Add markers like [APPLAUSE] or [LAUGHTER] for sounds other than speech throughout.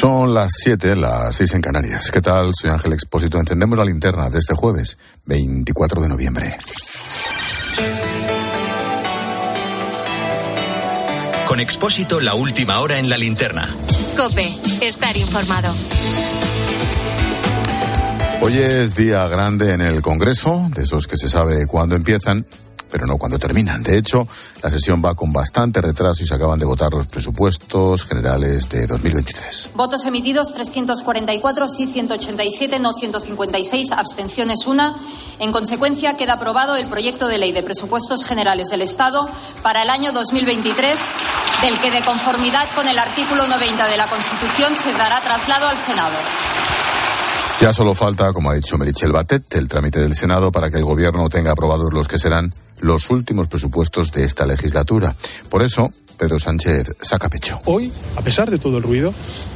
Son las 7, las 6 en Canarias. ¿Qué tal? Soy Ángel Expósito. Entendemos la linterna de este jueves, 24 de noviembre. Con Expósito, la última hora en la linterna. Cope, estar informado. Hoy es día grande en el Congreso, de esos que se sabe cuándo empiezan pero no cuando terminan. De hecho, la sesión va con bastante retraso y se acaban de votar los presupuestos generales de 2023. Votos emitidos 344, sí 187, no 156, abstenciones una. En consecuencia, queda aprobado el proyecto de ley de presupuestos generales del Estado para el año 2023, del que de conformidad con el artículo 90 de la Constitución se dará traslado al Senado. Ya solo falta, como ha dicho Merichel Batet, el trámite del Senado para que el Gobierno tenga aprobados los que serán los últimos presupuestos de esta legislatura. Por eso, Pedro Sánchez saca pecho. Hoy, a pesar de todo el ruido,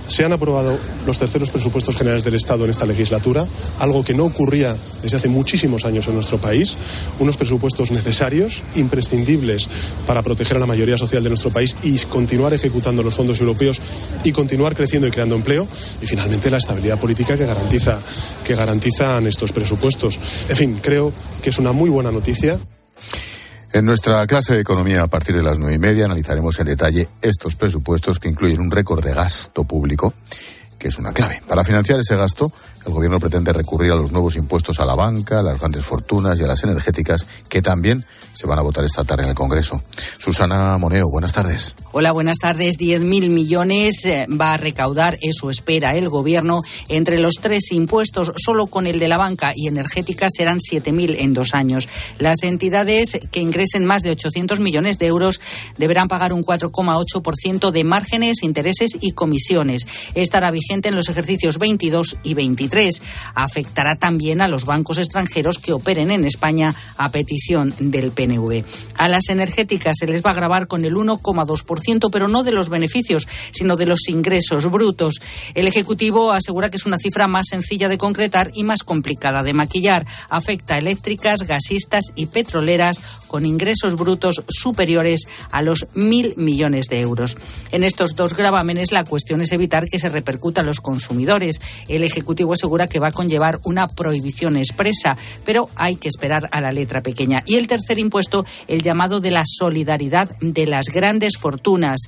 se han aprobado los terceros presupuestos generales del Estado en esta legislatura, algo que no ocurría desde hace muchísimos años en nuestro país, unos presupuestos necesarios, imprescindibles para proteger a la mayoría social de nuestro país y continuar ejecutando los fondos europeos y continuar creciendo y creando empleo, y finalmente la estabilidad política que garantiza que garantizan estos presupuestos. En fin, creo que es una muy buena noticia. En nuestra clase de economía a partir de las nueve y media analizaremos en detalle estos presupuestos que incluyen un récord de gasto público, que es una clave. Para financiar ese gasto, el gobierno pretende recurrir a los nuevos impuestos a la banca, a las grandes fortunas y a las energéticas, que también se van a votar esta tarde en el Congreso. Susana Moneo, buenas tardes. Hola, buenas tardes. 10.000 millones eh, va a recaudar, eso espera el Gobierno, entre los tres impuestos. Solo con el de la banca y energética serán 7.000 en dos años. Las entidades que ingresen más de 800 millones de euros deberán pagar un 4,8% de márgenes, intereses y comisiones. Estará vigente en los ejercicios 22 y 23. Afectará también a los bancos extranjeros que operen en España a petición del PP. A las energéticas se les va a grabar con el 1,2%, pero no de los beneficios, sino de los ingresos brutos. El Ejecutivo asegura que es una cifra más sencilla de concretar y más complicada de maquillar. Afecta a eléctricas, gasistas y petroleras con ingresos brutos superiores a los mil millones de euros. En estos dos gravámenes la cuestión es evitar que se repercuta a los consumidores. El Ejecutivo asegura que va a conllevar una prohibición expresa, pero hay que esperar a la letra pequeña. Y el tercer puesto el llamado de la solidaridad de las grandes fortunas.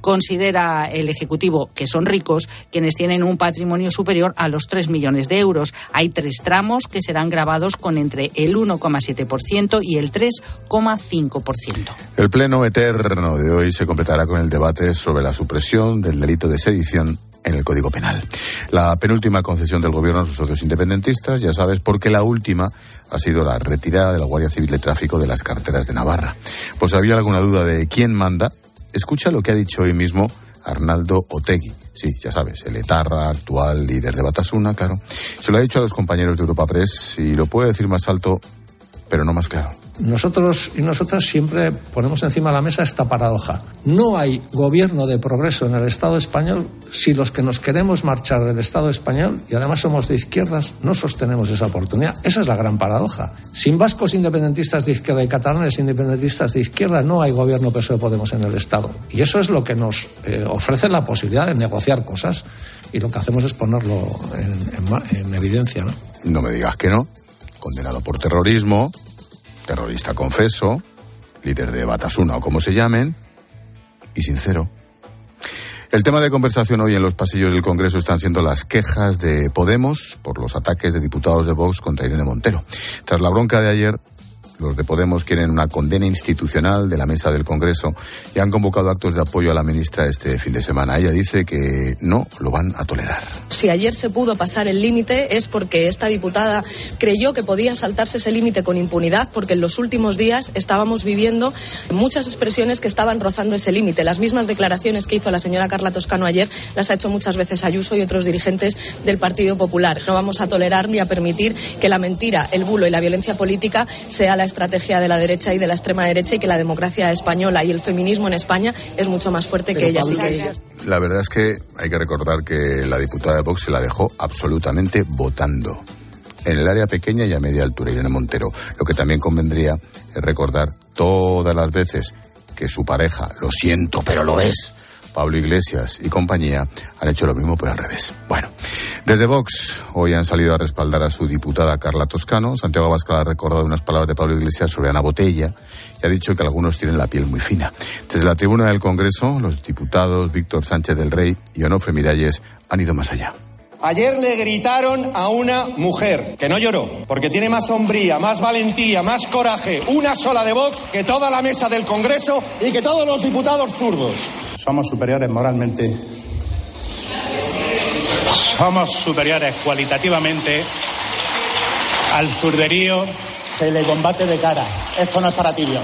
Considera el Ejecutivo que son ricos quienes tienen un patrimonio superior a los 3 millones de euros. Hay tres tramos que serán grabados con entre el 1,7% y el 3,5%. El pleno eterno de hoy se completará con el debate sobre la supresión del delito de sedición en el Código Penal. La penúltima concesión del Gobierno a sus socios independentistas, ya sabes, porque la última ha sido la retirada de la Guardia Civil de Tráfico de las carteras de Navarra. Pues había alguna duda de quién manda, escucha lo que ha dicho hoy mismo Arnaldo Otegui. Sí, ya sabes, el etarra actual líder de Batasuna, claro. Se lo ha dicho a los compañeros de Europa Press y lo puede decir más alto, pero no más claro. Nosotros y nosotras siempre ponemos encima de la mesa esta paradoja. No hay gobierno de progreso en el Estado español si los que nos queremos marchar del Estado español y además somos de izquierdas no sostenemos esa oportunidad. Esa es la gran paradoja. Sin vascos independentistas de izquierda y catalanes independentistas de izquierda no hay gobierno PSOE Podemos en el Estado. Y eso es lo que nos eh, ofrece la posibilidad de negociar cosas y lo que hacemos es ponerlo en, en evidencia. ¿no? no me digas que no. Condenado por terrorismo, terrorista confeso, líder de Batasuna o como se llamen, y sincero. El tema de conversación hoy en los pasillos del Congreso están siendo las quejas de Podemos por los ataques de diputados de Vox contra Irene Montero. Tras la bronca de ayer, los de Podemos quieren una condena institucional de la mesa del Congreso y han convocado actos de apoyo a la ministra este fin de semana. Ella dice que no lo van a tolerar. Si ayer se pudo pasar el límite es porque esta diputada creyó que podía saltarse ese límite con impunidad porque en los últimos días estábamos viviendo muchas expresiones que estaban rozando ese límite. Las mismas declaraciones que hizo la señora Carla Toscano ayer las ha hecho muchas veces Ayuso y otros dirigentes del Partido Popular. No vamos a tolerar ni a permitir que la mentira, el bulo y la violencia política sea la estrategia de la derecha y de la extrema derecha y que la democracia española y el feminismo en España es mucho más fuerte que ellas y que ellos. La verdad es que hay que recordar que la diputada de Vox se la dejó absolutamente votando en el área pequeña y a media altura, Irene Montero. Lo que también convendría es recordar todas las veces que su pareja, lo siento, pero lo es, Pablo Iglesias y compañía han hecho lo mismo, pero al revés. Bueno, desde Vox hoy han salido a respaldar a su diputada Carla Toscano. Santiago Abascal ha recordado unas palabras de Pablo Iglesias sobre Ana Botella y ha dicho que algunos tienen la piel muy fina. Desde la tribuna del Congreso, los diputados Víctor Sánchez del Rey y Onofre Miralles han ido más allá. Ayer le gritaron a una mujer que no lloró, porque tiene más sombría, más valentía, más coraje, una sola de Vox que toda la mesa del Congreso y que todos los diputados zurdos. Somos superiores moralmente. Somos superiores cualitativamente al zurderío. Se le combate de cara. Esto no es para tibio.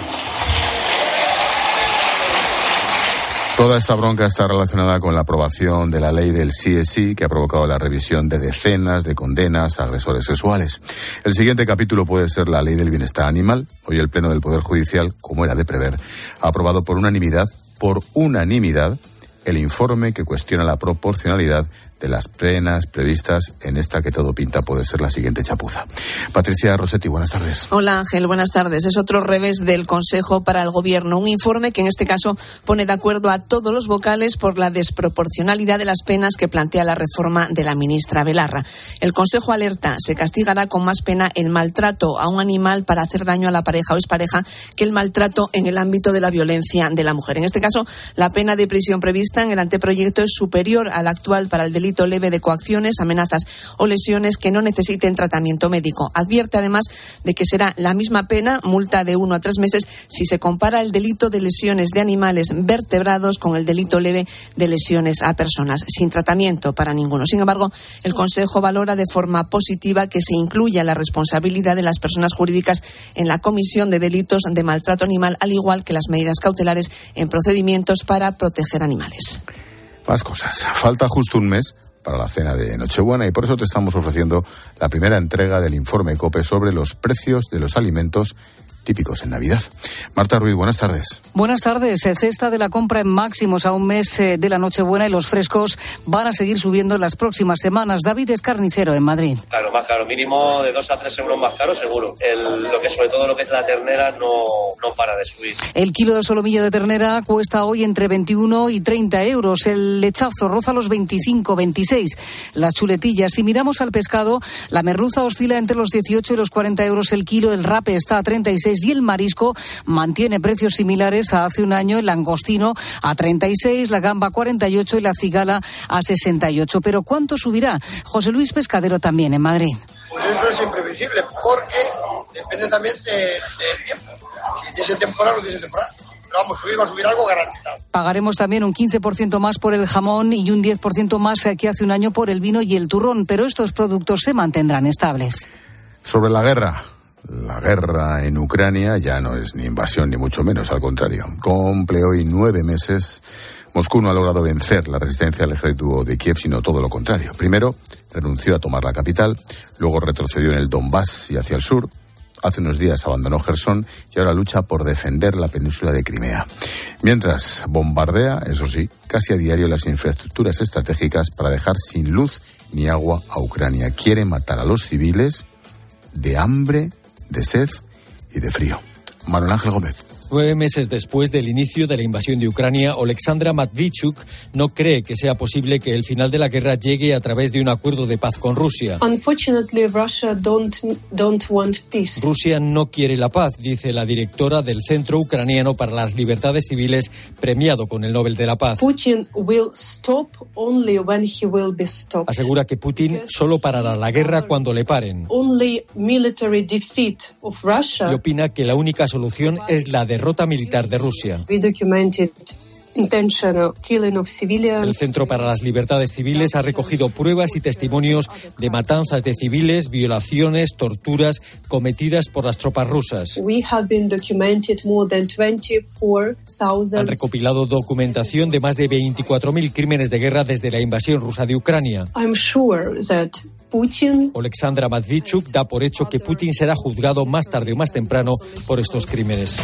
Toda esta bronca está relacionada con la aprobación de la ley del CSI que ha provocado la revisión de decenas de condenas a agresores sexuales. El siguiente capítulo puede ser la ley del bienestar animal. Hoy el Pleno del Poder Judicial, como era de prever, ha aprobado por unanimidad, por unanimidad, el informe que cuestiona la proporcionalidad de las penas previstas en esta que todo pinta puede ser la siguiente chapuza. Patricia Rossetti, buenas tardes. Hola Ángel, buenas tardes. Es otro revés del Consejo para el Gobierno, un informe que en este caso pone de acuerdo a todos los vocales por la desproporcionalidad de las penas que plantea la reforma de la ministra Belarra. El Consejo alerta, se castigará con más pena el maltrato a un animal para hacer daño a la pareja o expareja que el maltrato en el ámbito de la violencia de la mujer. En este caso, la pena de prisión prevista en el anteproyecto es superior a la actual para el delito leve de coacciones, amenazas o lesiones que no necesiten tratamiento médico. Advierte además de que será la misma pena, multa de uno a tres meses, si se compara el delito de lesiones de animales vertebrados con el delito leve de lesiones a personas, sin tratamiento para ninguno. Sin embargo, el Consejo valora de forma positiva que se incluya la responsabilidad de las personas jurídicas en la comisión de delitos de maltrato animal, al igual que las medidas cautelares en procedimientos para proteger animales. Más cosas. Falta justo un mes para la cena de Nochebuena y por eso te estamos ofreciendo la primera entrega del informe COPE sobre los precios de los alimentos típicos en Navidad. Marta Ruiz, buenas tardes. Buenas tardes. Cesta de la compra en máximos a un mes eh, de la Nochebuena y los frescos van a seguir subiendo en las próximas semanas. David es carnicero en Madrid. Claro, más caro. Mínimo de 2 a 3 euros más caro, seguro. lo que sobre todo lo que es la ternera no, no para de subir. El kilo de solomillo de ternera cuesta hoy entre 21 y 30 euros. El lechazo roza los 25, 26. Las chuletillas. Si miramos al pescado, la merluza oscila entre los 18 y los 40 euros el kilo. El rape está a 36 y el marisco mantiene precios similares a hace un año. El langostino a 36, la gamba a 48 y la cigala a 68. Pero ¿cuánto subirá? José Luis Pescadero también en Madrid. Pues eso es imprevisible porque depende también del tiempo. Si dice temporal o dice temporal vamos, subir va a subir algo garantizado. Pagaremos también un 15% más por el jamón y un 10% más que hace un año por el vino y el turrón, pero estos productos se mantendrán estables. Sobre la guerra, la guerra en Ucrania ya no es ni invasión ni mucho menos, al contrario. Cumple hoy nueve meses. Moscú no ha logrado vencer la resistencia del ejército de Kiev, sino todo lo contrario. Primero, renunció a tomar la capital, luego retrocedió en el Donbass y hacia el sur. Hace unos días abandonó Gerson y ahora lucha por defender la península de Crimea. Mientras bombardea, eso sí, casi a diario las infraestructuras estratégicas para dejar sin luz ni agua a Ucrania. Quiere matar a los civiles de hambre de sed y de frío. Manuel Ángel Gómez. Nueve meses después del inicio de la invasión de Ucrania, Alexandra Matvichuk no cree que sea posible que el final de la guerra llegue a través de un acuerdo de paz con Rusia. Rusia no quiere la paz, dice la directora del Centro Ucraniano para las Libertades Civiles, premiado con el Nobel de la Paz. Asegura que Putin solo parará la guerra cuando le paren. Y opina que la única solución es la de derrota militar de Rusia. El Centro para las Libertades Civiles ha recogido pruebas y testimonios de matanzas de civiles, violaciones, torturas cometidas por las tropas rusas. Han recopilado documentación de más de 24.000 crímenes de guerra desde la invasión rusa de Ucrania. Alexandra Matvichuk da por hecho que Putin será juzgado más tarde o más temprano por estos crímenes.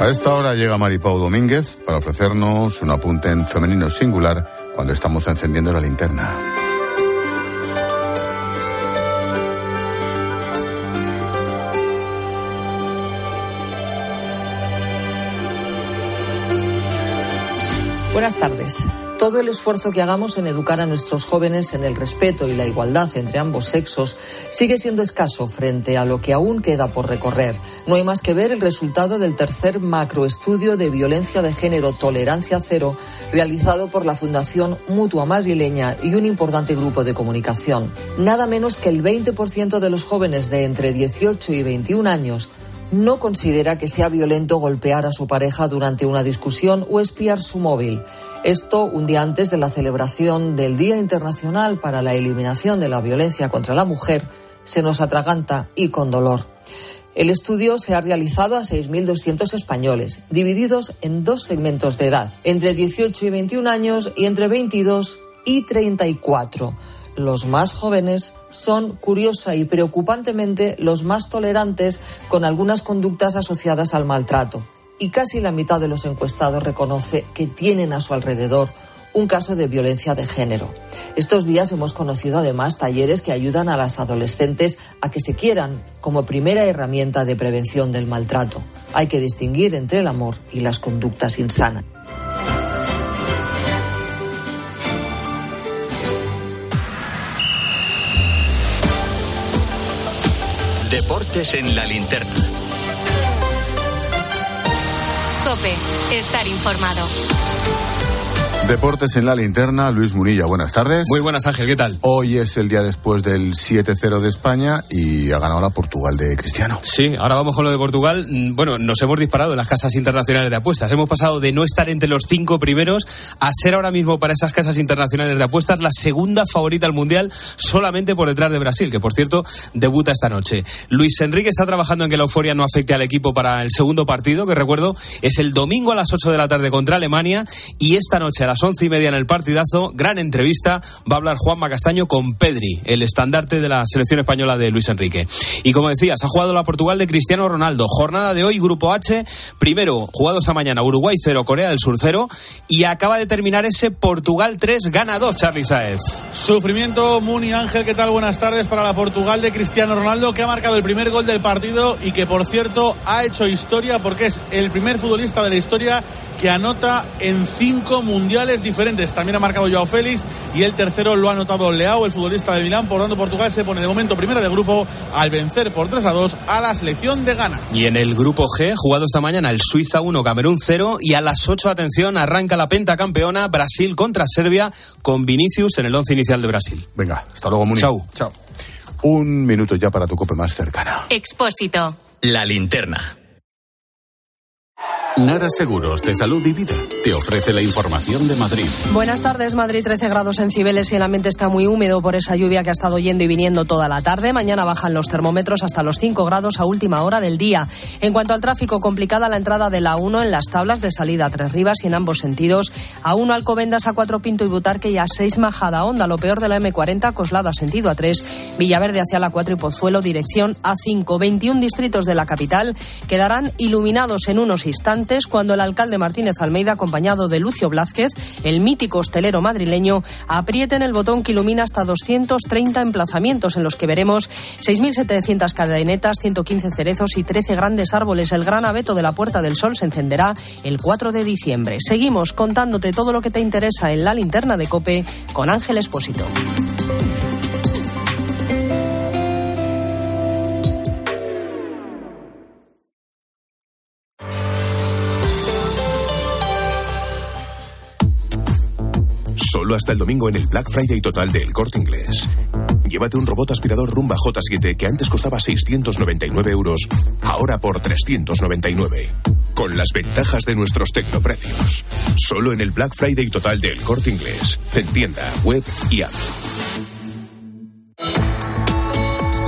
A esta hora llega Maripau Domínguez para ofrecernos un apunte en femenino singular cuando estamos encendiendo la linterna. Buenas tardes. Todo el esfuerzo que hagamos en educar a nuestros jóvenes en el respeto y la igualdad entre ambos sexos sigue siendo escaso frente a lo que aún queda por recorrer. No hay más que ver el resultado del tercer macroestudio de violencia de género Tolerancia Cero realizado por la Fundación Mutua Madrileña y un importante grupo de comunicación. Nada menos que el 20% de los jóvenes de entre 18 y 21 años no considera que sea violento golpear a su pareja durante una discusión o espiar su móvil. Esto un día antes de la celebración del Día Internacional para la Eliminación de la Violencia contra la Mujer se nos atraganta y con dolor. El estudio se ha realizado a 6.200 españoles, divididos en dos segmentos de edad, entre 18 y 21 años y entre 22 y 34 los más jóvenes son, curiosa y preocupantemente, los más tolerantes con algunas conductas asociadas al maltrato. Y casi la mitad de los encuestados reconoce que tienen a su alrededor un caso de violencia de género. Estos días hemos conocido además talleres que ayudan a las adolescentes a que se quieran como primera herramienta de prevención del maltrato. Hay que distinguir entre el amor y las conductas insanas. Deportes en la linterna. Estar informado. Deportes en la linterna, Luis Munilla, buenas tardes. Muy buenas, Ángel, ¿qué tal? Hoy es el día después del 7-0 de España y ha ganado la Portugal de Cristiano. Sí, ahora vamos con lo de Portugal. Mm, bueno, nos hemos disparado en las casas internacionales de apuestas. Hemos pasado de no estar entre los cinco primeros a ser ahora mismo para esas casas internacionales de apuestas la segunda favorita al Mundial, solamente por detrás de Brasil, que por cierto debuta esta noche. Luis Enrique está trabajando en que la euforia no afecte al equipo para el segundo partido, que recuerdo es el domingo a las 8 de la tarde contra Alemania y esta noche a las once y media en el partidazo, gran entrevista, va a hablar Juanma Castaño con Pedri, el estandarte de la selección española de Luis Enrique. Y como decías, ha jugado la Portugal de Cristiano Ronaldo. Jornada de hoy, Grupo H, primero, jugado esta mañana, Uruguay 0, Corea del Sur 0, y acaba de terminar ese Portugal 3, gana 2, Charly Saez. Sufrimiento, Muni Ángel, ¿qué tal? Buenas tardes para la Portugal de Cristiano Ronaldo, que ha marcado el primer gol del partido y que, por cierto, ha hecho historia porque es el primer futbolista de la historia que anota en cinco mundiales diferentes. También ha marcado Joao Félix y el tercero lo ha anotado Leao, el futbolista de Milán. Por tanto, Portugal se pone de momento primera de grupo al vencer por 3 a 2 a la selección de Ghana. Y en el grupo G, jugado esta mañana el Suiza 1, Camerún 0 y a las 8, atención, arranca la penta campeona Brasil contra Serbia con Vinicius en el once inicial de Brasil. Venga, hasta luego, Muni. Chau. Chao. Un minuto ya para tu cope más cercana. Expósito. La linterna. Nara Seguros de Salud y Vida te ofrece la información de Madrid. Buenas tardes, Madrid 13 grados en Cibeles y el ambiente está muy húmedo por esa lluvia que ha estado yendo y viniendo toda la tarde. Mañana bajan los termómetros hasta los 5 grados a última hora del día. En cuanto al tráfico, complicada la entrada de la 1 en las tablas de salida a Tres Rivas y en ambos sentidos. A 1 Alcobendas, a 4 Pinto y Butarque y a 6 Majada Onda. Lo peor de la M40, Coslada sentido a 3, Villaverde hacia la 4 y Pozuelo dirección a 5. 21 distritos de la capital quedarán iluminados en unos instantes cuando el alcalde Martínez Almeida, acompañado de Lucio Blázquez, el mítico hostelero madrileño, aprieten el botón que ilumina hasta 230 emplazamientos en los que veremos 6.700 cadenetas, 115 cerezos y 13 grandes árboles. El gran abeto de la Puerta del Sol se encenderá el 4 de diciembre. Seguimos contándote todo lo que te interesa en la linterna de Cope con Ángel Espósito. Hasta el domingo en el Black Friday total del Corte Inglés. Llévate un robot aspirador Rumba J7 que antes costaba 699 euros, ahora por 399. Con las ventajas de nuestros tecnoprecios. Solo en el Black Friday total del Corte Inglés. En tienda, web y app.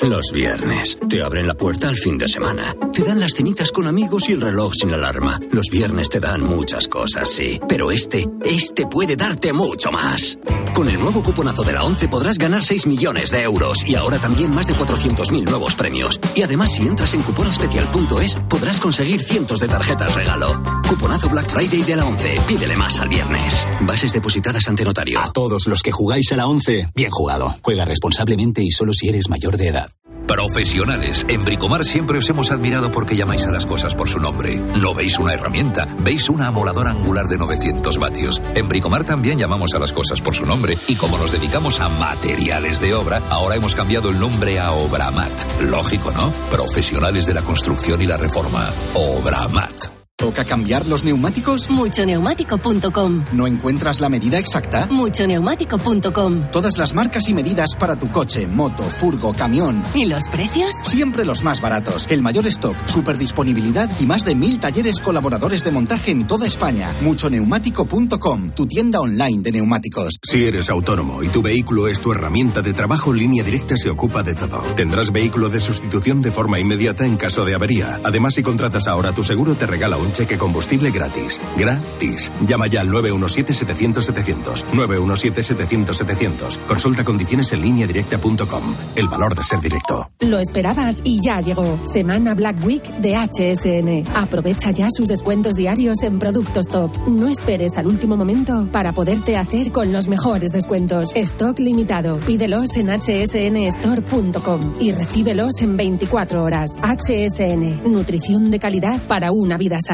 Los viernes. Te abren la puerta al fin de semana. Te dan las cenitas con amigos y el reloj sin alarma. Los viernes te dan muchas cosas, sí. Pero este, este puede darte mucho más. Con el nuevo cuponazo de la 11 podrás ganar 6 millones de euros y ahora también más de 400.000 nuevos premios. Y además, si entras en cuponespecial.es, podrás conseguir cientos de tarjetas regalo. Cuponazo Black Friday de la 11. Pídele más al viernes. Bases depositadas ante notario. A todos los que jugáis a la 11, bien jugado. Juega responsablemente y solo si eres mayor de edad. Profesionales. En Bricomar siempre os hemos admirado porque llamáis a las cosas por su nombre. No veis una herramienta, veis una amoladora angular de 900 vatios. En Bricomar también llamamos a las cosas por su nombre y como nos dedicamos a materiales de obra, ahora hemos cambiado el nombre a Obramat. Lógico, ¿no? Profesionales de la construcción y la reforma. Obramat. ¿Toca cambiar los neumáticos? Muchoneumático.com. ¿No encuentras la medida exacta? Muchoneumático.com. Todas las marcas y medidas para tu coche, moto, furgo, camión. ¿Y los precios? Siempre los más baratos. El mayor stock, super disponibilidad y más de mil talleres colaboradores de montaje en toda España. Muchoneumático.com, tu tienda online de neumáticos. Si eres autónomo y tu vehículo es tu herramienta de trabajo, Línea Directa se ocupa de todo. Tendrás vehículo de sustitución de forma inmediata en caso de avería. Además, si contratas ahora tu seguro, te regala un cheque combustible gratis. Gratis. Llama ya al 917-700-700. 917-700-700. Consulta condiciones en línea directa.com. El valor de ser directo. Lo esperabas y ya llegó. Semana Black Week de HSN. Aprovecha ya sus descuentos diarios en productos top. No esperes al último momento para poderte hacer con los mejores descuentos. Stock limitado. Pídelos en hsnstore.com y recíbelos en 24 horas. HSN. Nutrición de calidad para una vida sana.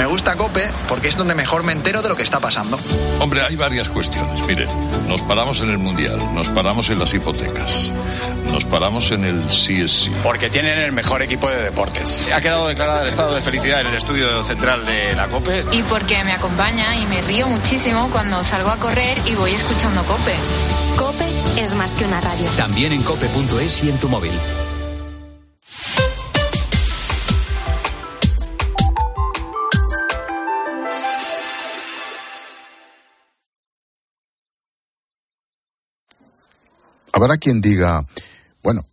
Me gusta Cope porque es donde mejor me entero de lo que está pasando. Hombre, hay varias cuestiones. Miren, nos paramos en el Mundial, nos paramos en las hipotecas, nos paramos en el CSC. Porque tienen el mejor equipo de deportes. Ha quedado declarado el estado de felicidad en el estudio central de la Cope. Y porque me acompaña y me río muchísimo cuando salgo a correr y voy escuchando Cope. Cope es más que una radio. También en cope.es y en tu móvil. Habrá quien diga, bueno,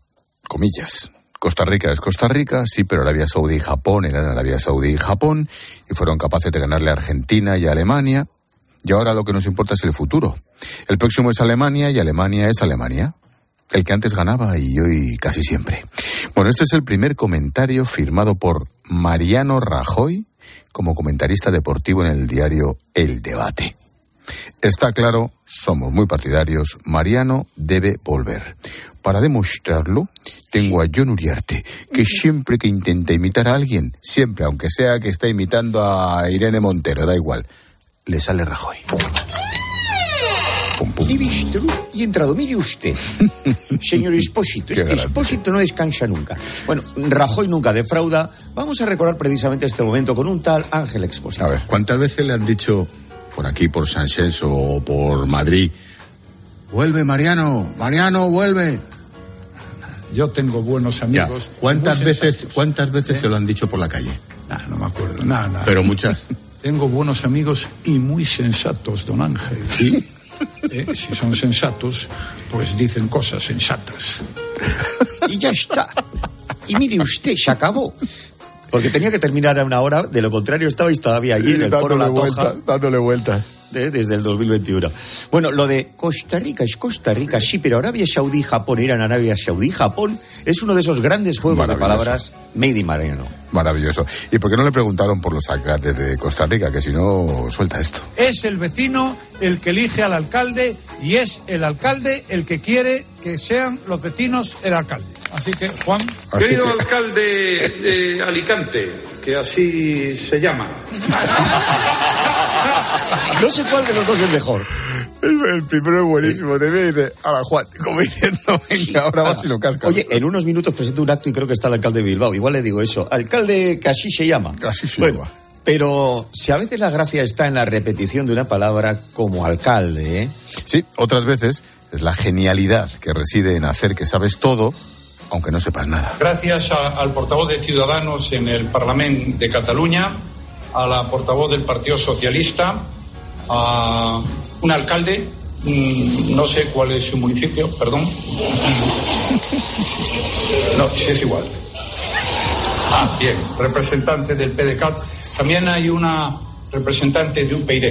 comillas, Costa Rica es Costa Rica, sí, pero Arabia Saudí y Japón eran Arabia Saudí y Japón y fueron capaces de ganarle a Argentina y a Alemania. Y ahora lo que nos importa es el futuro. El próximo es Alemania y Alemania es Alemania. El que antes ganaba y hoy casi siempre. Bueno, este es el primer comentario firmado por Mariano Rajoy como comentarista deportivo en el diario El Debate. Está claro, somos muy partidarios, Mariano debe volver. Para demostrarlo, tengo a John Uriarte, que siempre que intenta imitar a alguien, siempre, aunque sea que está imitando a Irene Montero, da igual, le sale Rajoy. He visto y he entrado. Mire usted, [LAUGHS] señor Espósito. Este. Espósito no descansa nunca. Bueno, Rajoy nunca defrauda. Vamos a recordar precisamente este momento con un tal Ángel Expósito. A ver, ¿cuántas veces le han dicho por aquí, por Sánchez o por Madrid, vuelve Mariano, Mariano, vuelve? Yo tengo buenos Ya. amigos. ¿Cuántas veces, cuántas veces ¿Eh? se lo han dicho por la calle? Nah, no me acuerdo, nada, nada. Pero muchas. [LAUGHS] Tengo buenos amigos y muy sensatos, don Ángel. Eh, si son sensatos, pues dicen cosas sensatas. [LAUGHS] Y ya está. Y mire usted, se acabó. Porque tenía que terminar a una hora, de lo contrario estabais todavía allí en el foro La dándole Toja. vueltas, dándole vueltas. de- desde el 2021. Bueno, lo de Costa Rica es Costa Rica, sí, pero Arabia Saudí Japón eran Arabia Saudí Japón es uno de esos grandes juegos de palabras made in Mariano. Maravilloso. ¿Y por qué no le preguntaron por los alcaldes de Costa Rica? Que si no, suelta esto. Es el vecino el que elige al alcalde y es el alcalde el que quiere que sean los vecinos el alcalde. Así que, Juan. Así Querido que- alcalde de Alicante, que así se llama. [LAUGHS] No sé cuál de los dos es mejor. El, el primero es buenísimo. Te ve y dice, ahora Juan, como diciendo, venga, ahora vas y lo cascas. Oye, en unos minutos presento un acto y creo que está el alcalde de Bilbao. Igual le digo eso. Alcalde, que así se llama. Así se bueno, llama. Pero si a veces la gracia está en la repetición de una palabra como alcalde, ¿eh? Sí, otras veces es la genialidad que reside en hacer que sabes todo, aunque no sepas nada. Gracias al portavoz de Ciudadanos en el Parlamento de Cataluña, a la portavoz del Partido Socialista, a un alcalde, mm, no sé cuál es su municipio, perdón. No, sí es igual. Ah, bien, representante del PDCAT. También hay una representante de UPyD,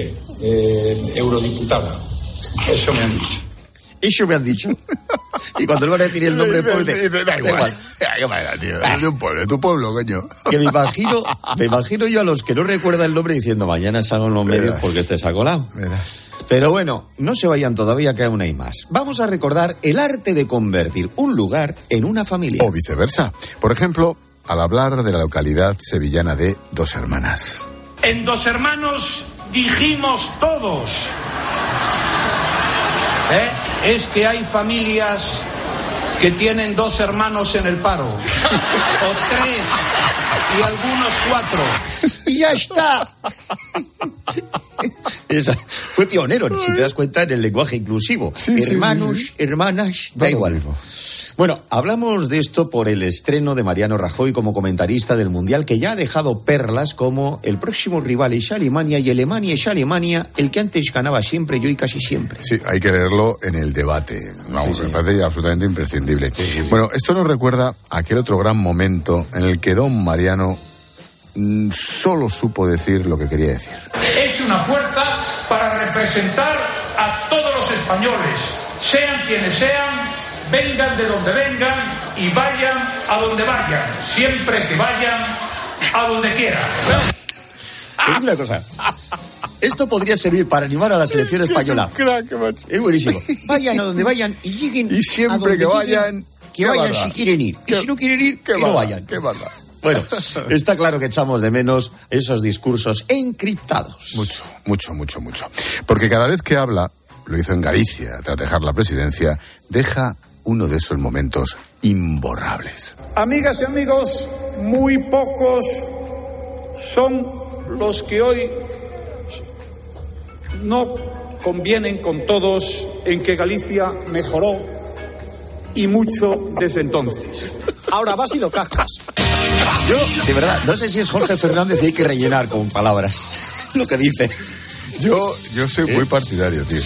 eh, eurodiputada. Eso me han dicho. Eso me han dicho. Y cuando le van a decir el nombre del pueblo, Dice, dice, da igual. Es [LAUGHS] de un pueblo, de tu pueblo, coño. Que me imagino, me imagino yo a los que no recuerdan el nombre diciendo mañana salgo en los medios Verás. porque este se ha colado. Verás. Pero bueno, no se vayan todavía que aún hay más. Vamos a recordar el arte de convertir un lugar en una familia. O viceversa. Por ejemplo, al hablar de la localidad sevillana de Dos Hermanas. En Dos Hermanos dijimos todos. ¿eh? Es que hay familias que tienen dos hermanos en el paro. O tres. Y algunos cuatro. [LAUGHS] Y ya está. Esa- fue pionero, si te das cuenta, en el lenguaje inclusivo. Sí, Hermanos, sí, sí. hermanas, da igual. Bueno, hablamos de esto por el estreno de Mariano Rajoy como comentarista del Mundial, que ya ha dejado perlas como el próximo rival es Alemania y Alemania es Alemania, el que antes ganaba siempre yo y casi siempre. Sí, hay que leerlo en el debate. Vamos, me parece absolutamente imprescindible. Bueno, esto nos recuerda a aquel otro gran momento en el que don Mariano mm, solo supo decir lo que quería decir. Es una fuerza para representar a todos los españoles, sean quienes sean, vengan de donde vengan y vayan a donde vayan, siempre que vayan a donde quieran. Digo una cosa. Esto podría servir para animar a la selección española. Es buenísimo. Vayan a donde vayan y lleguen. [LAUGHS] Y siempre a donde que lleguen, vayan, Que vayan barra. si quieren ir. Y si no quieren ir, que no vayan. qué. Bueno, [LAUGHS] está claro que echamos de menos esos discursos encriptados. Mucho, mucho, mucho, mucho. Porque cada vez que habla, lo hizo en Galicia, tras dejar la presidencia, deja uno de esos momentos imborrables. Amigas y amigos, muy pocos son los que hoy no convienen con todos en que Galicia mejoró y mucho desde entonces. Ahora vas y lo cascas. Yo, de verdad, no sé si es Jorge Fernández y hay que rellenar con palabras lo que dice. Yo, yo soy muy partidario, tío.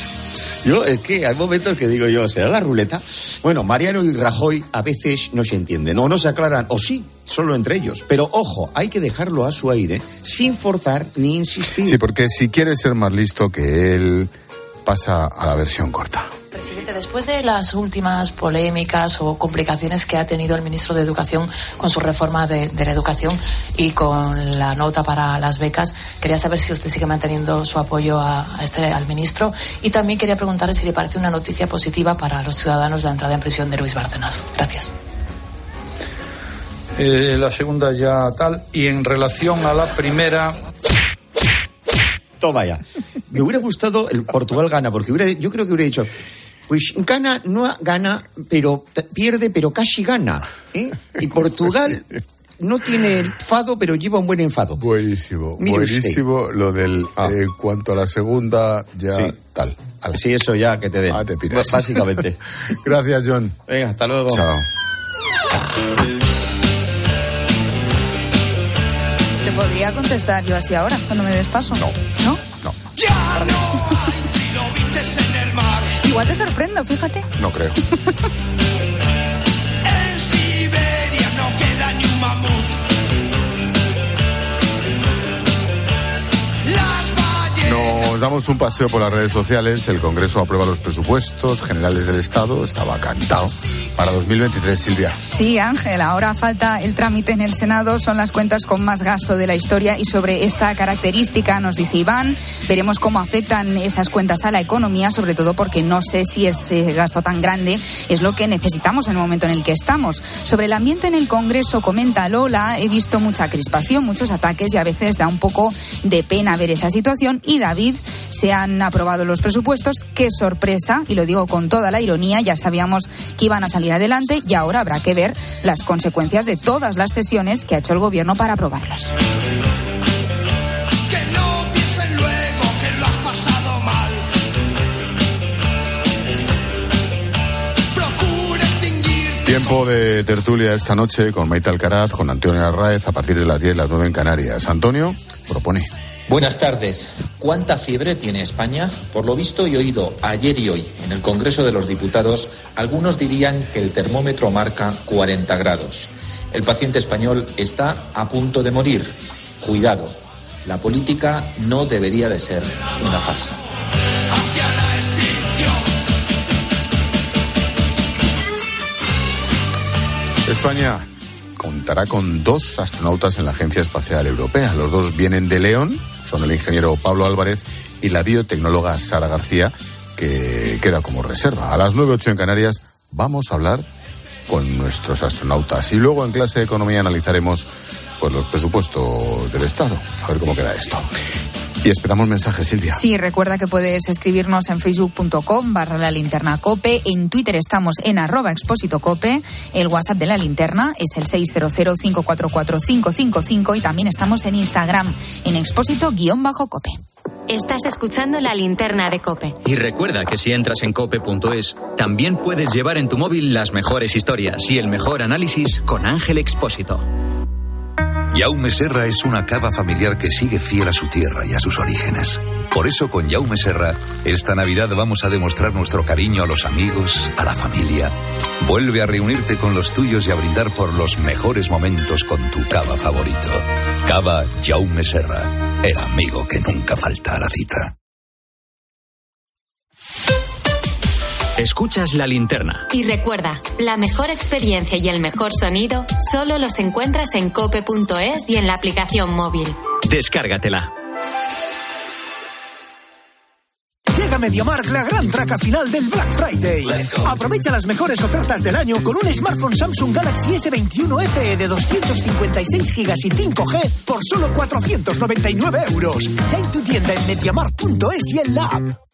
Yo, es que hay momentos que digo yo, ¿será la ruleta? Bueno, Mariano y Rajoy a veces no se entienden, o no se aclaran, o sí, solo entre ellos. Pero ojo, hay que dejarlo a su aire, sin forzar ni insistir. Sí, porque si quiere ser más listo que él, pasa a la versión corta. Presidente, después de las últimas polémicas o complicaciones que ha tenido el ministro de Educación con su reforma de, de la educación y con la nota para las becas, quería saber si usted sigue manteniendo su apoyo a, a este, al ministro y también quería preguntarle si le parece una noticia positiva para los ciudadanos la entrada en prisión de Luis Bárcenas. Gracias. Eh, la segunda ya tal. Y en relación a la primera, Toma ya. Me hubiera gustado el Portugal gana, porque hubiera, yo creo que hubiera dicho, pues gana, no gana, pero pierde, pero casi gana. ¿eh? Y [LAUGHS] Portugal no tiene enfado, pero lleva un buen enfado. Buenísimo, Mire usted. buenísimo lo del eh, cuanto a la segunda, ya Sí. tal. Ala. Sí, eso ya, que te den. Ah, te piras. B- Básicamente. [LAUGHS] Gracias, John. Venga, hasta luego. Chao. Te podría contestar yo así ahora, cuando me des paso. No. ¿No? Igual te sorprendo, fíjate. No creo. [LAUGHS] Damos un paseo por las redes sociales. El Congreso aprueba los presupuestos generales del Estado. Estaba cantado para 2023, Silvia. Sí, Ángel, ahora falta el trámite en el Senado, son las cuentas con más gasto de la historia y sobre esta característica nos dice Iván, veremos cómo afectan esas cuentas a la economía, sobre todo porque no sé si ese gasto tan grande es lo que necesitamos en el momento en el que estamos. Sobre el ambiente en el Congreso, comenta Lola, he visto mucha crispación, muchos ataques y a veces da un poco de pena ver esa situación y David, se han aprobado los presupuestos. Qué sorpresa, y lo digo con toda la ironía, ya sabíamos que iban a salir adelante y ahora habrá que ver las consecuencias de todas las cesiones que ha hecho el Gobierno para aprobarlos. Tiempo de tertulia esta noche con Maite Alcaraz, con Antonio Arraez a partir de las 10, las 9 en Canarias. Antonio propone. Buenas tardes. ¿Cuánta fiebre tiene España? Por lo visto y oído ayer y hoy en el Congreso de los Diputados, algunos dirían que el termómetro marca 40 grados. El paciente español está a punto de morir. Cuidado, la política no debería de ser una farsa. España contará con dos astronautas en la Agencia Espacial Europea. Los dos vienen de León, son el ingeniero Pablo Álvarez y la biotecnóloga Sara García, que queda como reserva. A las 9.08 en Canarias vamos a hablar con nuestros astronautas y luego en clase de economía analizaremos pues, los presupuestos del Estado. A ver cómo queda esto. Y esperamos mensajes, Silvia. Sí, recuerda que puedes escribirnos en facebook.com barra la linterna cope. En Twitter estamos en arroba expósito cope. El WhatsApp de la linterna es el 600544555 y también estamos en Instagram en expósito guion bajo cope. Estás escuchando la linterna de Cope. Y recuerda que si entras en cope.es, también puedes llevar en tu móvil las mejores historias y el mejor análisis con Ángel Expósito. Jaume Serra es una cava familiar que sigue fiel a su tierra y a sus orígenes. Por eso con Jaume Serra, esta Navidad vamos a demostrar nuestro cariño a los amigos, a la familia. Vuelve a reunirte con los tuyos y a brindar por los mejores momentos con tu cava favorito. Cava Jaume Serra, el amigo que nunca falta a la cita. Escuchas la linterna. Y recuerda, la mejor experiencia y el mejor sonido solo los encuentras en cope.es y en la aplicación móvil. Descárgatela. Llega MediaMark la gran traca final del Black Friday. Aprovecha las mejores ofertas del año con un smartphone Samsung Galaxy S21 FE de 256 GB y 5G por solo 499 euros. Ya en tu tienda en MediaMark.es y en la app.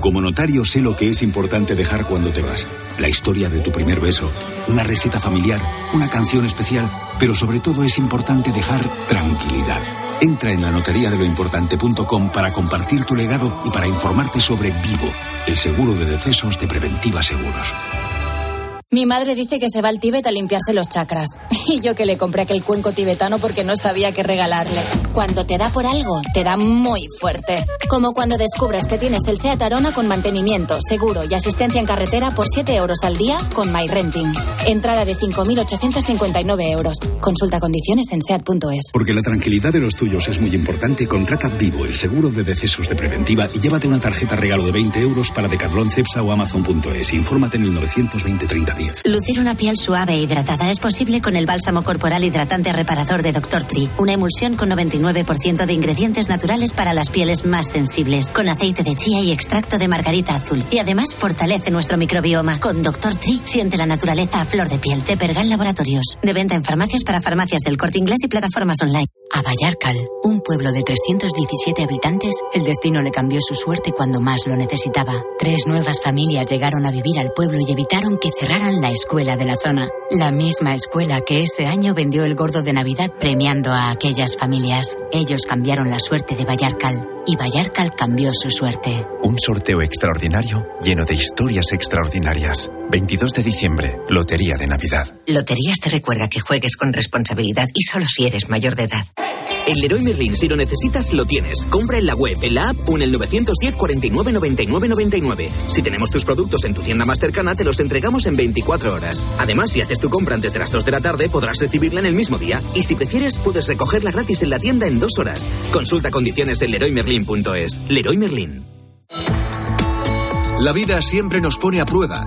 Como notario sé lo que es importante dejar cuando te vas. La historia de tu primer beso, una receta familiar, una canción especial, pero sobre todo es importante dejar tranquilidad. Entra en la notaría de lo importante.com para compartir tu legado y para informarte sobre Vivo, el seguro de decesos de Preventiva Seguros. Mi madre dice que se va al Tíbet a limpiarse los chakras. [LAUGHS] Y yo que le compré aquel cuenco tibetano porque no sabía qué regalarle. Cuando te da por algo, te da muy fuerte. Como cuando descubres que tienes el SEAT Arona con mantenimiento, seguro y asistencia en carretera por 7 euros al día con MyRenting. Entrada de 5.859 euros. Consulta condiciones en SEAT.es. Porque la tranquilidad de los tuyos es muy importante, contrata Vivo, el seguro de decesos de Preventiva y llévate una tarjeta regalo de 20 euros para Decathlon, Cepsa o Amazon.es. Infórmate en el 920 30 10. Lucir una piel suave e hidratada es posible con el bálsamo corporal hidratante reparador de Dr. Tree, una emulsión con 99% de ingredientes naturales para las pieles más sensibles, con aceite de chía y extracto de margarita azul. Y además fortalece nuestro microbioma. Con Dr. Tree siente la naturaleza a flor de piel de Pergal Laboratorios. De venta en farmacias para farmacias del corte inglés y plataformas online. A Vallarcal, un pueblo de 317 habitantes, el destino le cambió su suerte cuando más lo necesitaba. Tres nuevas familias llegaron a vivir al pueblo y evitaron que cerraran la escuela de la zona. La misma escuela que ese año vendió el gordo de Navidad premiando a aquellas familias. Ellos cambiaron la suerte de Vallarcal y Vallarcal cambió su suerte. Un sorteo extraordinario lleno de historias extraordinarias. 22 de diciembre, Lotería de Navidad. Loterías te recuerda que juegues con responsabilidad y solo si eres mayor de edad. En Leroy Merlin, si lo necesitas, lo tienes. Compra en la web, en la app o en el 910 49 99 99. Si tenemos tus productos en tu tienda más cercana, te los entregamos en 24 horas. Además, si haces tu compra antes de las 2 de la tarde, podrás recibirla en el mismo día. Y si prefieres, puedes recogerla gratis en la tienda en dos horas. Consulta condiciones en leroymerlin.es. Leroy Merlin. La vida siempre nos pone a prueba.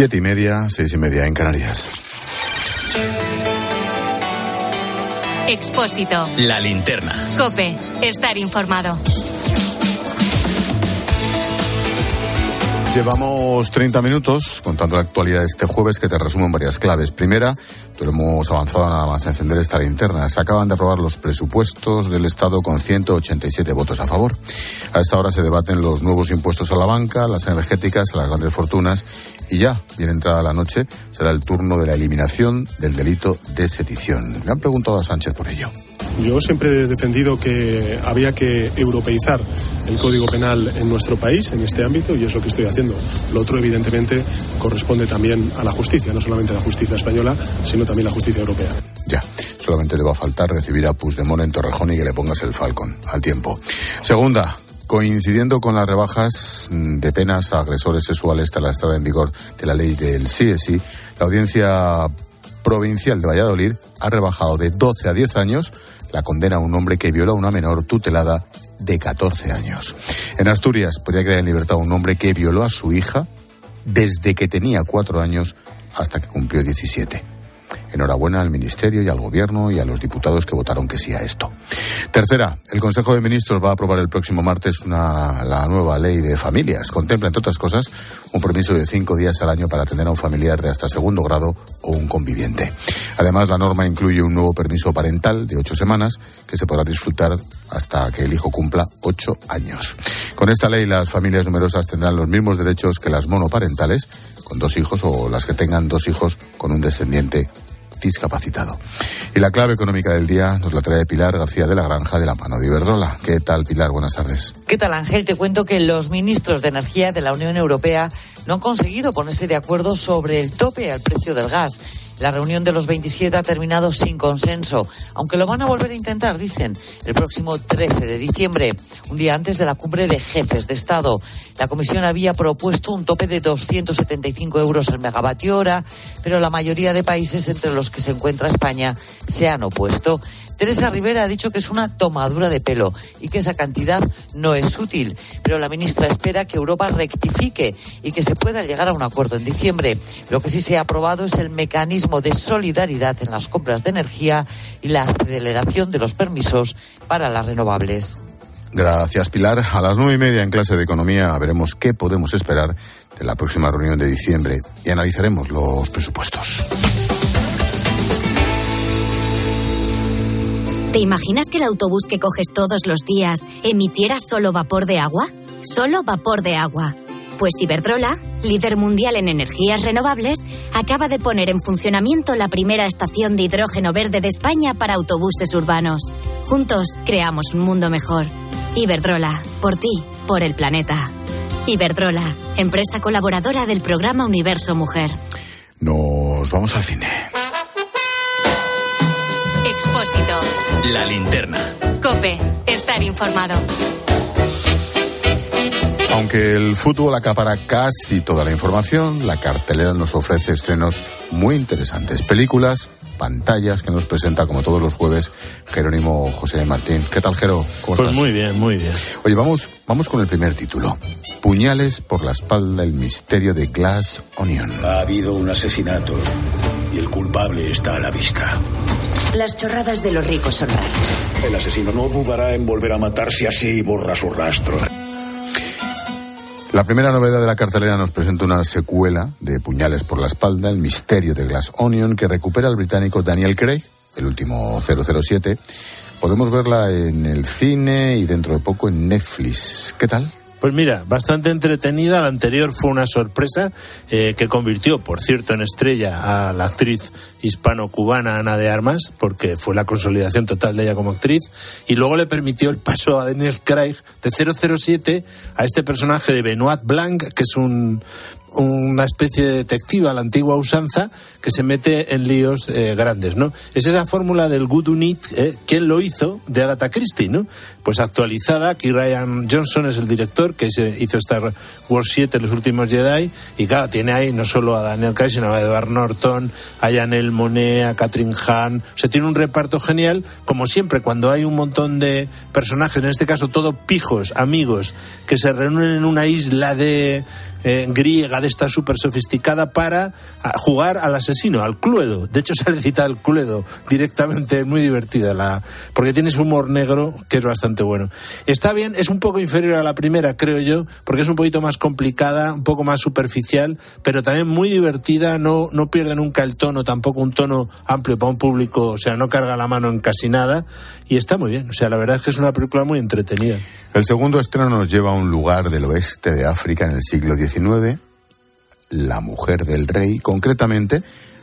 Siete y media, seis y media en Canarias. Expósito. La linterna. Cope. Estar informado. Llevamos 30 minutos contando la actualidad de este jueves que te resumo en varias claves. Primera, pero hemos avanzado nada más a encender esta linterna. Se acaban de aprobar los presupuestos del Estado con 187 votos a favor. A esta hora se debaten los nuevos impuestos a la banca, las energéticas, a las grandes fortunas y ya, bien entrada la noche, será el turno de la eliminación del delito de sedición. Le han preguntado a Sánchez por ello. Yo siempre he defendido que había que europeizar el Código Penal en nuestro país, en este ámbito, y es lo que estoy haciendo. Lo otro, evidentemente, corresponde también a la justicia, no solamente a la justicia española, sino también a la justicia europea. Ya, solamente te va a faltar recibir a Puigdemont en Torrejón y que le pongas el Falcon al tiempo. Segunda, coincidiendo con las rebajas de penas a agresores sexuales tras la entrada en vigor de la ley del CSI, la audiencia provincial de Valladolid ha rebajado de 12 a 10 años la condena a un hombre que violó a una menor tutelada de 14 años. En Asturias podría quedar en libertad un hombre que violó a su hija desde que tenía 4 años hasta que cumplió 17. Enhorabuena al Ministerio y al Gobierno y a los diputados que votaron que sí a esto. Tercera, el Consejo de Ministros va a aprobar el próximo martes una, la nueva ley de familias. Contempla, entre otras cosas, un permiso de cinco días al año para atender a un familiar de hasta segundo grado o un conviviente. Además, la norma incluye un nuevo permiso parental de ocho semanas que se podrá disfrutar hasta que el hijo cumpla ocho años. Con esta ley, las familias numerosas tendrán los mismos derechos que las monoparentales con dos hijos o las que tengan dos hijos con un descendiente discapacitado. Y la clave económica del día nos la trae Pilar García de la Granja de la Mano de Iberdrola. ¿Qué tal, Pilar? Buenas tardes. ¿Qué tal, Ángel? Te cuento que los ministros de Energía de la Unión Europea no han conseguido ponerse de acuerdo sobre el tope al precio del gas. La reunión de los 27 ha terminado sin consenso, aunque lo van a volver a intentar, dicen, el próximo 13 de diciembre, un día antes de la cumbre de jefes de Estado. La Comisión había propuesto un tope de 275 euros al megavatio hora, pero la mayoría de países, entre los que se encuentra España, se han opuesto. Teresa Rivera ha dicho que es una tomadura de pelo y que esa cantidad no es útil, pero la ministra espera que Europa rectifique y que se pueda llegar a un acuerdo en diciembre. Lo que sí se ha aprobado es el mecanismo de solidaridad en las compras de energía y la aceleración de los permisos para las renovables. Gracias, Pilar. A las nueve y media en clase de economía veremos qué podemos esperar de la próxima reunión de diciembre y analizaremos los presupuestos. ¿Te imaginas que el autobús que coges todos los días emitiera solo vapor de agua? Solo vapor de agua. Pues Iberdrola, líder mundial en energías renovables, acaba de poner en funcionamiento la primera estación de hidrógeno verde de España para autobuses urbanos. Juntos creamos un mundo mejor. Iberdrola, por ti, por el planeta. Iberdrola, empresa colaboradora del programa Universo Mujer. Nos vamos al cine. Expósito. La linterna. Cope. Estar informado. Aunque el fútbol acapara casi toda la información, la cartelera nos ofrece estrenos muy interesantes. Películas, pantallas que nos presenta como todos los jueves Jerónimo José Martín. ¿Qué tal, Jero? ¿Cómo Pues estás? muy bien, muy bien. Oye, vamos, vamos con el primer título. Puñales por la espalda, el misterio de Glass Onion. Ha habido un asesinato y el culpable está a la vista. Las chorradas de los ricos son raras. El asesino no dudará en volver a matarse así y borra su rastro. La primera novedad de la cartelera nos presenta una secuela de Puñales por la espalda, el misterio de Glass Onion, que recupera al británico Daniel Craig, el último 007. Podemos verla en el cine y dentro de poco en Netflix. ¿Qué tal? Pues mira, bastante entretenida. La anterior fue una sorpresa eh, que convirtió, por cierto, en estrella a la actriz hispano-cubana Ana de Armas, porque fue la consolidación total de ella como actriz, y luego le permitió el paso a Daniel Craig de 007 a este personaje de Benoit Blanc, que es un una especie de detective a la antigua usanza que se mete en líos eh, grandes, ¿no? Es esa fórmula del good unit, eh, ¿quién lo hizo? De Agatha Christie, ¿no? Pues actualizada, aquí Ryan Johnson es el director que se hizo Star Wars 7, Los Últimos Jedi, y claro, tiene ahí no solo a Daniel Craig, sino a Edward Norton, a Janelle Monet, a Catherine Hahn, o sea, tiene un reparto genial, como siempre, cuando hay un montón de personajes, en este caso todo pijos, amigos, que se reúnen en una isla de eh, griega de esta súper sofisticada para jugar al asesino, al Cluedo. De hecho, [LAUGHS] se cita al Cluedo. Directamente, muy divertida, la, porque tienes humor negro que es bastante bueno. Está bien, es un poco inferior a la primera, creo yo, porque es un poquito más complicada, un poco más superficial, pero también muy divertida, no, no pierde nunca el tono, tampoco un tono amplio para un público, o sea, no carga la mano en casi nada, y está muy bien, o sea, la verdad es que es una película muy entretenida. El segundo estreno nos lleva a un lugar del oeste de África en el siglo XIX, la mujer del rey, concretamente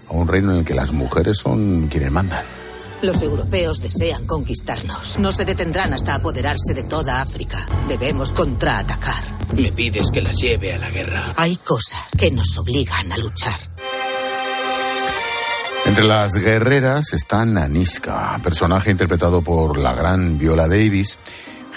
a un reino en el que las mujeres son quienes mandan. Los europeos desean conquistarnos. No se detendrán hasta apoderarse de toda África. Debemos contraatacar. Le pides que las lleve a la guerra. Hay cosas que nos obligan a luchar. Entre las guerreras está Naniska, personaje interpretado por la gran Viola Davis.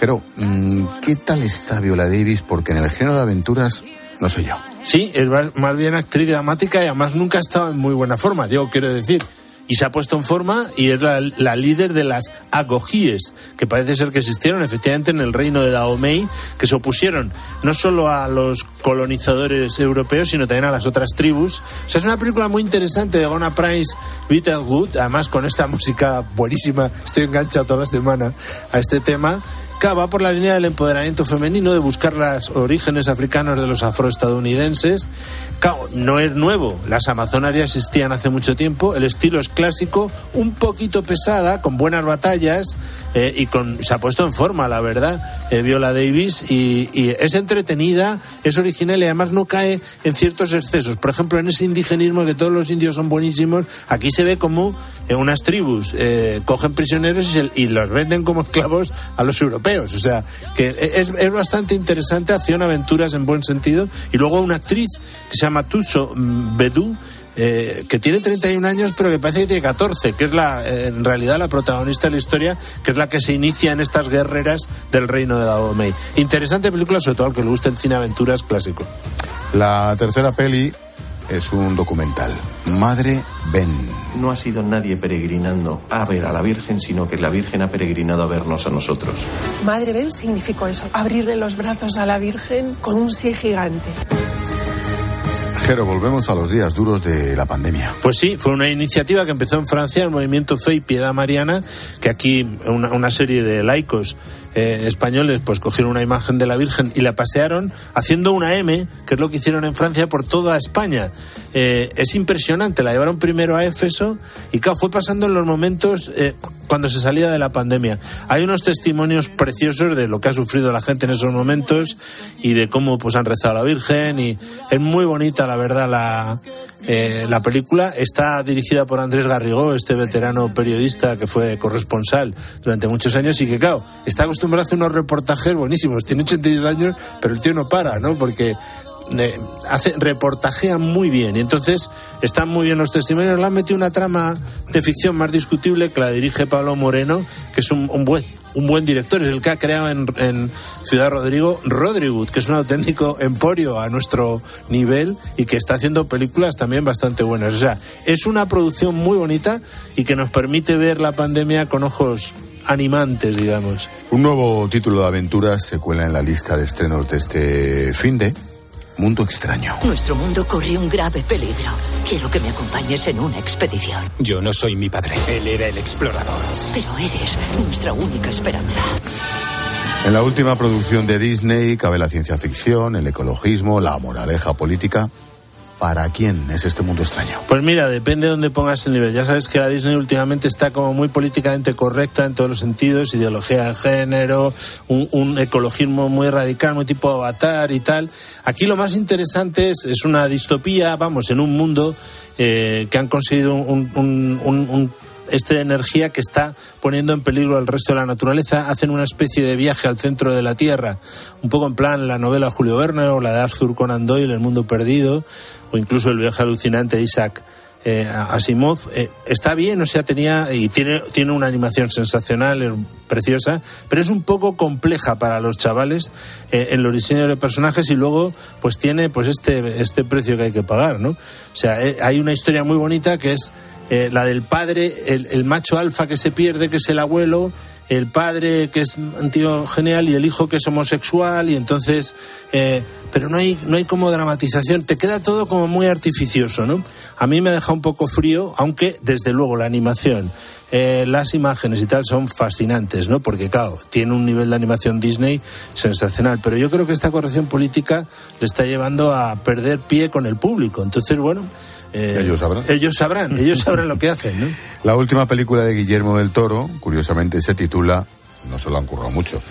Pero, mm, ¿qué tal está Viola Davis? Porque en el género de aventuras no soy yo. Sí, es más bien actriz dramática y además nunca ha estado en muy buena forma, yo quiero decir y se ha puesto en forma y es la, líder de las agogíes, que parece ser que existieron efectivamente en el reino de Dahomey, que se opusieron no solo a los colonizadores europeos, sino también a las otras tribus. O sea, es una película muy interesante de Gona Price, Good, además con esta [LAUGHS] música buenísima, estoy enganchado toda la semana a este tema va por la línea del empoderamiento femenino, de buscar los orígenes africanos de los afroestadounidenses. no es nuevo, las amazonas ya existían hace mucho tiempo, el estilo es clásico, un poquito pesada, con buenas batallas eh, y con, se ha puesto en forma, la verdad, eh, Viola Davis, y, es entretenida, es original y además no cae en ciertos excesos. Por ejemplo, en ese indigenismo que todos los indios son buenísimos, aquí se ve como en unas tribus eh, cogen prisioneros y los venden como esclavos a los europeos. O sea, que es, bastante interesante, acción, aventuras en buen sentido. Y luego una actriz que se llama Tuso Bedú, eh, que tiene 31 años, pero que parece que tiene 14, que es la, eh, en realidad la protagonista de la historia, que es la que se inicia en estas guerreras del reino de Dahomey. Interesante película, sobre todo al que le gusta el cine aventuras clásico. La tercera peli es un documental. Madre Ben. No ha sido nadie peregrinando a ver a la Virgen, sino que la Virgen ha peregrinado a vernos a nosotros. Madre Ben significó eso, abrirle los brazos a la Virgen con un sí gigante. Pero volvemos a los días duros de la pandemia. Pues sí, fue una iniciativa que empezó en Francia, el movimiento Fe y Piedad Mariana, que aquí una, una serie de laicos eh, españoles pues cogieron una imagen de la Virgen y la pasearon haciendo una M, que es lo que hicieron en Francia por toda España. Eh, es impresionante, la llevaron primero a Éfeso y claro, fue pasando en los momentos eh, cuando se salía de la pandemia. Hay unos testimonios preciosos de lo que ha sufrido la gente en esos momentos y de cómo pues han rezado a la Virgen y es muy bonita la verdad la, la película. Está dirigida por Andrés Garrigó, este veterano periodista que fue corresponsal durante muchos años y que claro, está acostumbrado a hacer unos reportajes buenísimos. Tiene 82 años, pero el tío no para, ¿no? Porque eh, hace, reportajea muy bien y entonces están muy bien los testimonios. Le han metido una trama de ficción más discutible que la dirige Pablo Moreno, que es un, buen un buen director, es el que ha creado en, Ciudad Rodrigo Rodrigo, que es un auténtico emporio a nuestro nivel y que está haciendo películas también bastante buenas. O sea, es una producción muy bonita y que nos permite ver la pandemia con ojos animantes, digamos. Un nuevo título de aventuras se cuela en la lista de estrenos de este fin de Mundo extraño. Nuestro mundo corre un grave peligro. Quiero que me acompañes en una expedición. Yo no soy mi padre. Él era el explorador. Pero eres nuestra única esperanza. En la última producción de Disney cabe la ciencia ficción, el ecologismo, la moraleja política ¿Para quién es este mundo extraño? Pues mira, depende de dónde pongas el nivel. Ya sabes que la Disney últimamente está como muy políticamente correcta en todos los sentidos, ideología de género, un, ecologismo muy radical, muy tipo avatar y tal. Aquí lo más interesante es, es una distopía, vamos, en un mundo eh, que han conseguido un, un este energía que está poniendo en peligro al resto de la naturaleza. Hacen una especie de viaje al centro de la Tierra, un poco en plan la novela Julio Verne o la de Arthur Conan Doyle, El mundo perdido, o incluso el viaje alucinante de Isaac eh, Asimov. Eh, está bien, o sea, tenía y tiene, tiene una animación sensacional, preciosa, pero es un poco compleja para los chavales eh, en los diseños de personajes y luego pues tiene pues este, este precio que hay que pagar, ¿no? O sea, hay una historia muy bonita que es la del padre, el, macho alfa que se pierde, que es el abuelo, el padre que es un tío genial y el hijo que es homosexual y entonces pero no hay, no hay como dramatización. Te queda todo como muy artificioso, ¿no? A mí me deja un poco frío, aunque desde luego la animación, eh, las imágenes y tal son fascinantes, ¿no? Porque, claro, tiene un nivel de animación Disney sensacional. Pero yo creo que esta corrección política le está llevando a perder pie con el público. Entonces, bueno. Eh, ellos sabrán. Ellos sabrán, ellos sabrán lo que hacen, ¿no? [LAUGHS] La última película de Guillermo del Toro, curiosamente, se titula, no se lo han currado mucho,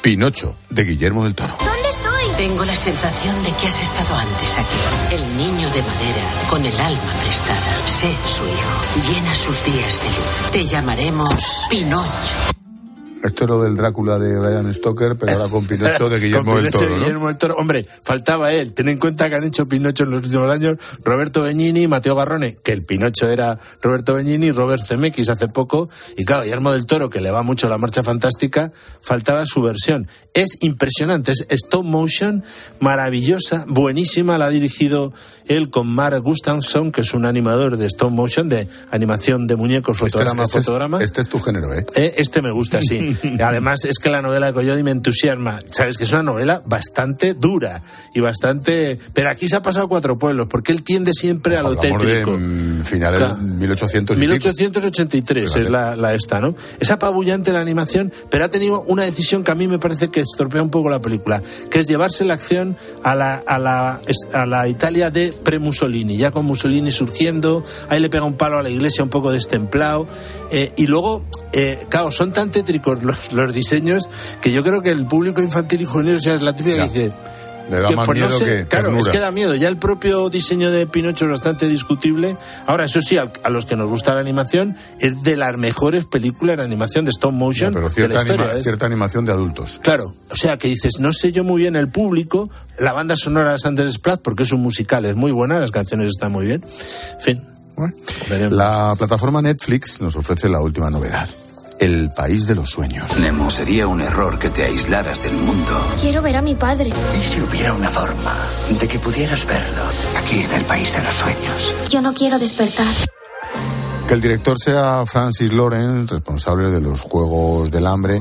Pinocho, de Guillermo del Toro. ¿Dónde estoy? Tengo la sensación de que has estado antes aquí. El niño de madera, con el alma prestada. Sé su hijo. Llena sus días de luz. Te llamaremos Pinocho. Esto es lo del Drácula de Brian Stoker, pero ahora con Pinocho de [LAUGHS] Guillermo del Toro. ¿no? Guillermo del Toro. Hombre, faltaba él. Ten en cuenta que han hecho Pinocho en los últimos años Roberto Benigni, Mateo Garrone, que el Pinocho era Roberto Benigni, Robert Zemeckis hace poco. Y claro, Guillermo del Toro, que le va mucho la marcha fantástica, faltaba su versión. Es impresionante, es stop motion, maravillosa, buenísima. La ha dirigido él con Mark Gustafsson, que es un animador de stop motion, de animación de muñecos, fotograma, este, fotograma. Este es tu género, ¿eh? eh este me gusta, sí. [LAUGHS] [LAUGHS] Además, es que la novela de Coyote me entusiasma. Sabes que es una novela bastante dura y bastante. Pero aquí se ha pasado cuatro pueblos, porque él tiende siempre a lo tétrico. De, finales de 1800 1883 es la, la, esta, ¿no? Es apabullante la animación, pero ha tenido una decisión que a mí me parece que estropea un poco la película, que es llevarse la acción a la, a la, a la Italia de pre-Mussolini, ya con Mussolini surgiendo, ahí le pega un palo a la iglesia un poco destemplado, eh, y luego, eh, claro, son tan tétricos los, los, diseños que yo creo que el público infantil y juvenil, o sea, es la típica que dice... Le da más miedo que Claro, ternura. es que da miedo. Ya el propio diseño de Pinocho es bastante discutible. Ahora, eso sí, a, a los que nos gusta la animación, es de las mejores películas de animación de stop motion Ya, pero de cierta, la historia. anima- Es- cierta animación de adultos. Claro, o sea que dices, no sé yo muy bien el público, la banda sonora de Sanders Splat, porque es un musical, es muy buena, las canciones están muy bien. En fin. La plataforma Netflix nos ofrece la última novedad. El país de los sueños. Nemo, sería un error que te aislaras del mundo. Quiero ver a mi padre. ¿Y si hubiera una forma de que pudieras verlo aquí en el país de los sueños? Yo no quiero despertar. Que el director sea Francis Lawrence, responsable de los Juegos del Hambre,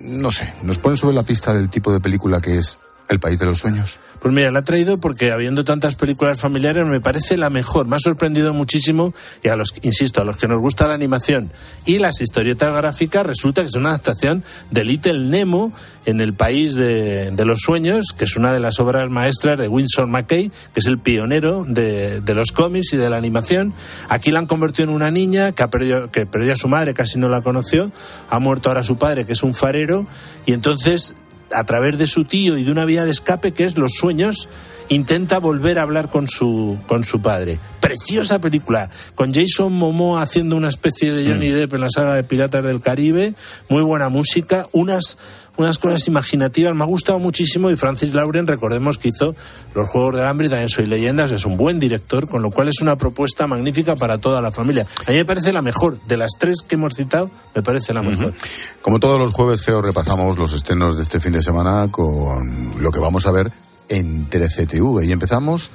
no sé, nos pone sobre la pista del tipo de película que es El país de los sueños. Pues mira, la he traído porque habiendo tantas películas familiares me parece la mejor. Me ha sorprendido muchísimo y a los, insisto, a los que nos gusta la animación y las historietas gráficas resulta que es una adaptación de Little Nemo en el país de, de los sueños, que es una de las obras maestras de Winsor McKay, que es el pionero de, de los cómics y de la animación. Aquí la han convertido en una niña que, ha perdido, que perdió a su madre, casi no la conoció, ha muerto ahora su padre, que es un farero, y entonces a través de su tío y de una vía de escape que es los sueños, intenta volver a hablar con su, con su padre. Preciosa película, con Jason Momoa haciendo una especie de Johnny Depp en la saga de Piratas del Caribe, muy buena música, unas, unas cosas imaginativas, me ha gustado muchísimo y Francis Lauren, recordemos que hizo Los Juegos del Hambre y también Soy Leyendas, es un buen director, con lo cual es una propuesta magnífica para toda la familia. A mí me parece la mejor, de las tres que hemos citado, me parece la mejor. Como todos los jueves, creo, repasamos los estrenos de este fin de semana con lo que vamos a ver en 13TV. Y empezamos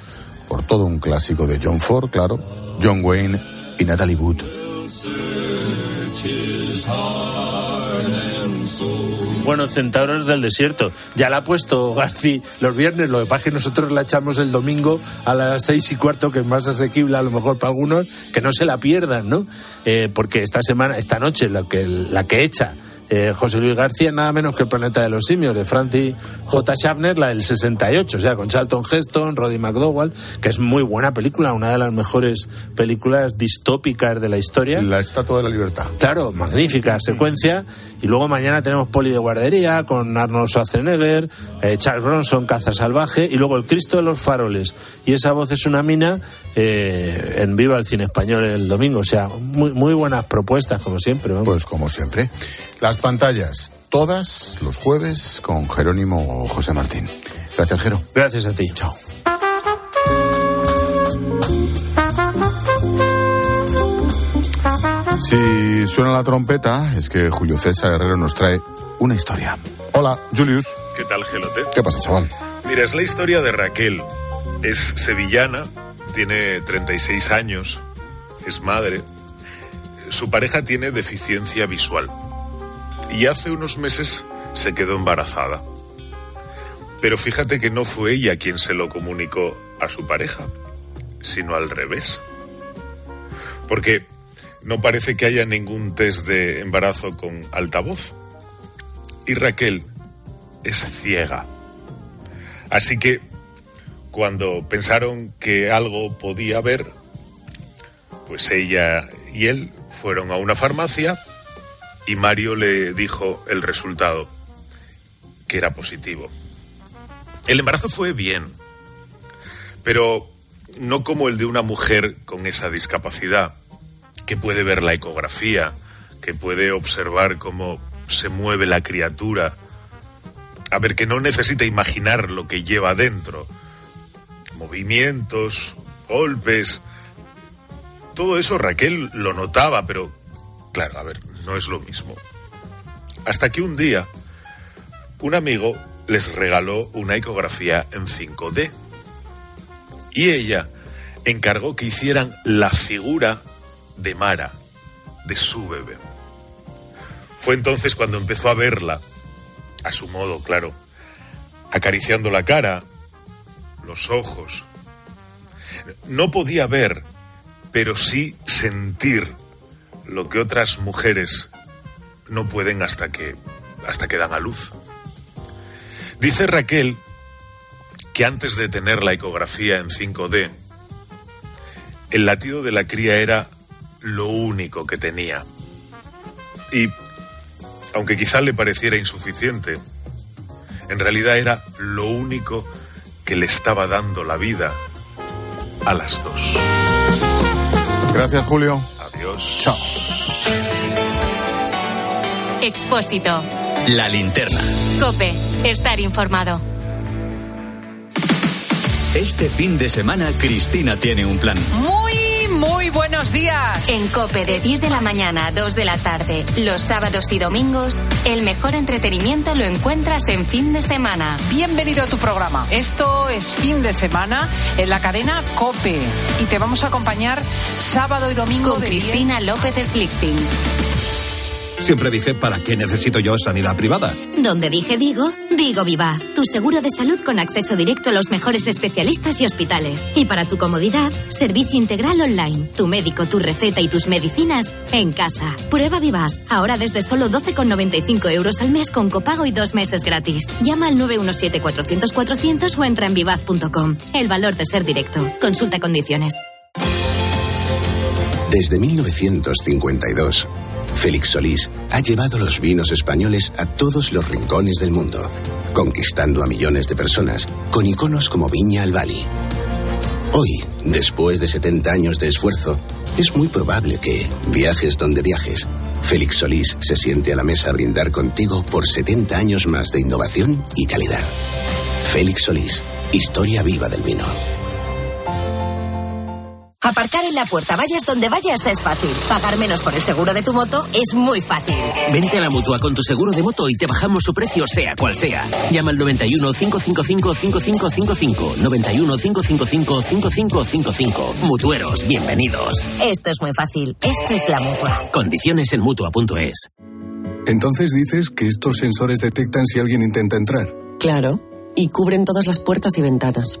por todo un clásico de John Ford, claro, John Wayne y Natalie Wood. Bueno, Centauros del Desierto. Ya la ha puesto Garci los viernes, lo que pasa es que nosotros la echamos el domingo a las seis y cuarto, que es más asequible a lo mejor para algunos, que no se la pierdan, ¿no? Eh, porque esta semana, esta noche, la que, la que echa eh, José Luis García, nada menos que el planeta de los simios, de Francis J. Schaffner, la del 68, o sea, con Charlton Heston, Roddy McDowell, que es muy buena película, una de las mejores películas distópicas de la historia. La Estatua de la Libertad. Claro, magnífica secuencia. Y luego mañana tenemos Poli de Guardería con Arnold Schwarzenegger, eh, Charles Bronson, Caza Salvaje, y luego El Cristo de los Faroles. Y esa voz es una mina eh, en Viva el Cine Español el domingo. O sea, muy, muy buenas propuestas, como siempre. Pues como siempre. Las pantallas, todas los jueves con Jerónimo José Martín. Gracias, Jero. Gracias a ti. Chao. Si suena la trompeta, es que Julio César Herrero nos trae una historia. Hola, Julius. ¿Qué tal, Gelote? ¿Qué pasa, chaval? Mira, es la historia de Raquel. Es sevillana, tiene 36 años, es madre. Su pareja tiene deficiencia visual. Y hace unos meses se quedó embarazada. Pero fíjate que no fue ella quien se lo comunicó a su pareja, sino al revés. Porque no parece que haya ningún test de embarazo con altavoz. Y Raquel es ciega. Así que cuando pensaron que algo podía haber, pues ella y él fueron a una farmacia y Mario le dijo el resultado, que era positivo. El embarazo fue bien, pero no como el de una mujer con esa discapacidad, que puede ver la ecografía, que puede observar cómo se mueve la criatura, a ver, que no necesita imaginar lo que lleva dentro, movimientos, golpes, todo eso Raquel lo notaba, pero claro, a ver, no es lo mismo. Hasta que un día un amigo les regaló una ecografía en 5D y ella encargó que hicieran la figura de Mara, de su bebé. Fue entonces cuando empezó a verla, a su modo, claro, acariciando la cara, los ojos. No podía ver, pero sí sentir lo que otras mujeres no pueden hasta que hasta que dan a luz. Dice Raquel que antes de tener la ecografía en 5D, el latido de la cría era lo único que tenía. Y, aunque quizá le pareciera insuficiente, en realidad era lo único que le estaba dando la vida a las dos. Gracias, Julio. Adiós. Chao. Expósito. La linterna. Cope. Estar informado. Este fin de semana Cristina tiene un plan. Muy, muy buenos días. En Cope de 10 de la mañana a 2 de la tarde, los sábados y domingos, el mejor entretenimiento lo encuentras en fin de semana. Bienvenido a tu programa. Esto es fin de semana en la cadena Cope y te vamos a acompañar sábado y domingo Con de Cristina López Slichting. Siempre dije, ¿para qué necesito yo sanidad privada? Donde dije digo, digo Vivaz, tu seguro de salud con acceso directo a los mejores especialistas y hospitales. Y para tu comodidad, servicio integral online, tu médico, tu receta y tus medicinas en casa. Prueba Vivaz, ahora desde solo 12,95 euros al mes con copago y dos meses gratis. Llama al 917-400-400 o entra en vivaz.com. El valor de ser directo. Consulta condiciones. Desde 1952, Félix Solís ha llevado los vinos españoles a todos los rincones del mundo, conquistando a millones de personas con iconos como Viña al Bali. Hoy, después de 70 años de esfuerzo, es muy probable que, viajes donde viajes, Félix Solís se siente a la mesa a brindar contigo por 70 años más de innovación y calidad. Félix Solís, historia viva del vino. Aparcar en la puerta, vayas donde vayas, es fácil. Pagar menos por el seguro de tu moto es muy fácil. Vente a la mutua con tu seguro de moto y te bajamos su precio, sea cual sea. Llama al 91 555 5555. 91 555 5555. Mutueros, bienvenidos. Esto es muy fácil. Esto es la mutua. Condiciones en mutua.es. Entonces dices que estos sensores detectan si alguien intenta entrar. Claro, y cubren todas las puertas y ventanas.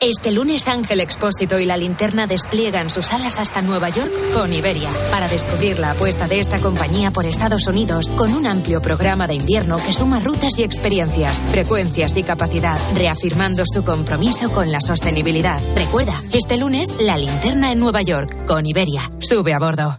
Este lunes Ángel Expósito y la linterna despliegan sus alas hasta Nueva York con Iberia para descubrir la apuesta de esta compañía por Estados Unidos con un amplio programa de invierno que suma rutas y experiencias, frecuencias y capacidad, reafirmando su compromiso con la sostenibilidad. Recuerda, este lunes la linterna en Nueva York con Iberia. Sube a bordo.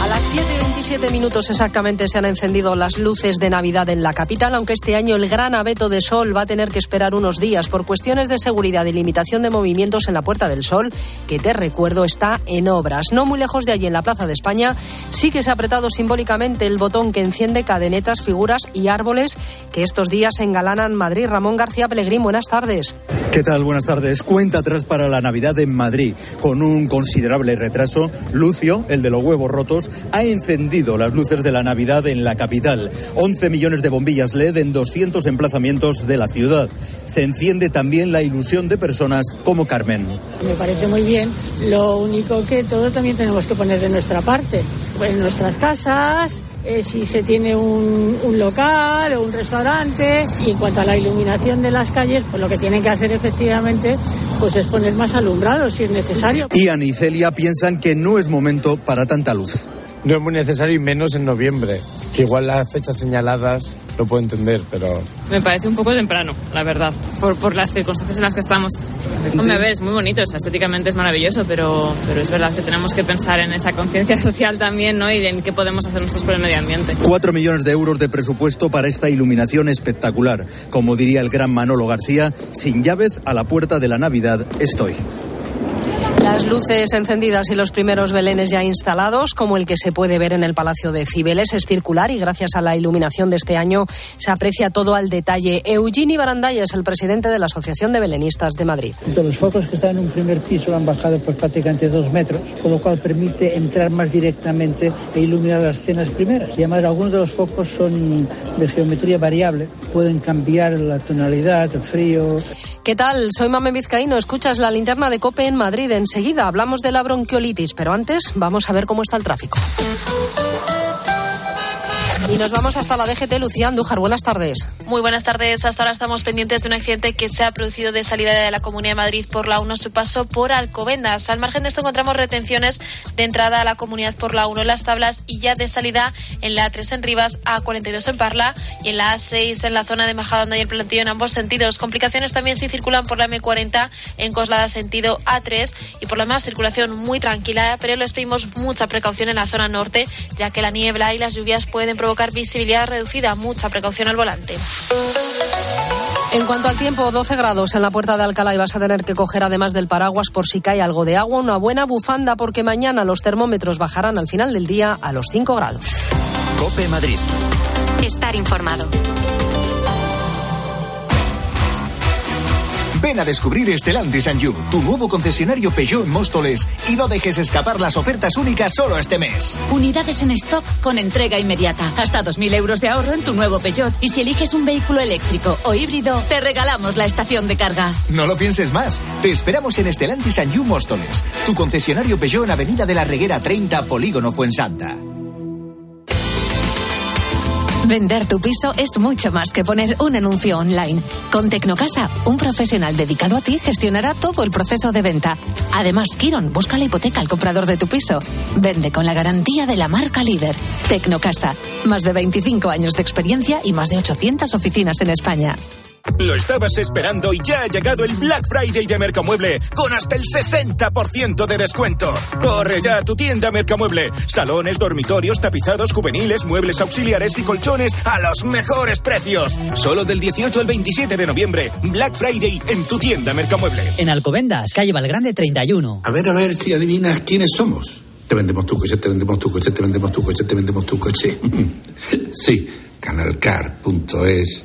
A las 7.27 minutos exactamente se han encendido las luces de Navidad en la capital, aunque este año el gran abeto de sol va a tener que esperar unos días por cuestiones de seguridad y limitación de movimientos en la Puerta del Sol, que te recuerdo está en obras. No muy lejos de allí, en la Plaza de España, sí que se ha apretado simbólicamente el botón que enciende cadenetas, figuras y árboles que estos días engalanan Madrid. Ramón García Pellegrín, buenas tardes. ¿Qué tal? Buenas tardes. Cuenta atrás para la Navidad en Madrid. Con un considerable retraso, Lucio, el de los huevos rotos, ha encendido las luces de la Navidad en la capital. 11 millones de bombillas LED en 200 emplazamientos de la ciudad. Se enciende también la ilusión de personas como Carmen. Me parece muy bien. Lo único que todo también tenemos que poner de nuestra parte. En nuestras casas, eh, si se tiene un, un, local o un restaurante. Y en cuanto a la iluminación de las calles, pues lo que tienen que hacer efectivamente pues es poner más alumbrados si es necesario. Ian y Celia piensan que no es momento para tanta luz. No es muy necesario y menos en noviembre, que igual las fechas señaladas lo puedo entender, pero... Me parece un poco temprano, la verdad, por, por las circunstancias en las que estamos. Hombre, a ver, es muy bonito, o sea, estéticamente es maravilloso, pero, pero es verdad que tenemos que pensar en esa conciencia [LAUGHS] social también, ¿no? Y en qué podemos hacer nosotros por el medio ambiente. Cuatro millones de euros de presupuesto para esta iluminación espectacular. Como diría el gran Manolo García, sin llaves a la puerta de la Navidad estoy. Las luces encendidas y los primeros belenes ya instalados, como el que se puede ver en el Palacio de Cibeles, es circular y gracias a la iluminación de este año se aprecia todo al detalle. Eugeni Barandaya es el presidente de la Asociación de Belenistas de Madrid. Los focos que están en un primer piso han bajado pues, prácticamente dos metros, con lo cual permite entrar más directamente e iluminar las escenas primeras. Y además algunos de los focos son de geometría variable, pueden cambiar la tonalidad, el frío. ¿Qué tal? Soy Mame Vizcaíno. Escuchas la linterna de Cope en Madrid. Enseguida hablamos de la bronquiolitis, pero antes vamos a ver cómo está el tráfico. Y nos vamos hasta la DGT, Lucía Andújar. Buenas tardes. Muy buenas tardes. Hasta ahora estamos pendientes de un accidente que se ha producido de salida de la Comunidad de Madrid por la 1, su paso por Alcobendas. Al margen de esto encontramos retenciones de entrada a la Comunidad por la 1 en las tablas y ya de salida en la A3 en Rivas, A42 en Parla y en la A6 en la zona de Majadahonda y el Plantillo en ambos sentidos. Complicaciones también si circulan por la M40 en Coslada sentido A3 y por lo demás circulación muy tranquila, pero les pedimos mucha precaución en la zona norte, ya que la niebla y las lluvias pueden provocar visibilidad reducida. Mucha precaución al volante. En cuanto al tiempo, 12 grados en la puerta de Alcalá y vas a tener que coger además del paraguas por si cae algo de agua, una buena bufanda porque mañana los termómetros bajarán al final del día a los 5 grados. Cope Madrid. Estar informado. Ven a descubrir Stellantis and You, tu nuevo concesionario Peugeot en Móstoles y no dejes escapar las ofertas únicas solo este mes. Unidades en stock con entrega inmediata. Hasta 2.000 euros de ahorro en tu nuevo Peugeot. Y si eliges un vehículo eléctrico o híbrido, te regalamos la estación de carga. No lo pienses más. Te esperamos en Stellantis and You Móstoles, tu concesionario Peugeot en Avenida de la Reguera 30, Polígono Fuensanta. Vender tu piso es mucho más que poner un anuncio online. Con Tecnocasa, un profesional dedicado a ti gestionará todo el proceso de venta. Además, Kiron busca la hipoteca al comprador de tu piso. Vende con la garantía de la marca líder. Tecnocasa, más de 25 años de experiencia y más de 800 oficinas en España. Lo estabas esperando y ya ha llegado el Black Friday de Mercamueble con hasta el 60% de descuento. Corre ya a tu tienda Mercamueble. Salones, dormitorios, tapizados juveniles, muebles auxiliares y colchones a los mejores precios. Solo del 18 al 27 de noviembre. Black Friday en tu tienda Mercamueble. En Alcobendas, calle Valgrande 31. A ver, a ver si adivinas quiénes somos. Te vendemos tu coche, te vendemos tu coche, te vendemos tu coche, te vendemos tu coche. [LAUGHS] sí, canalcar.es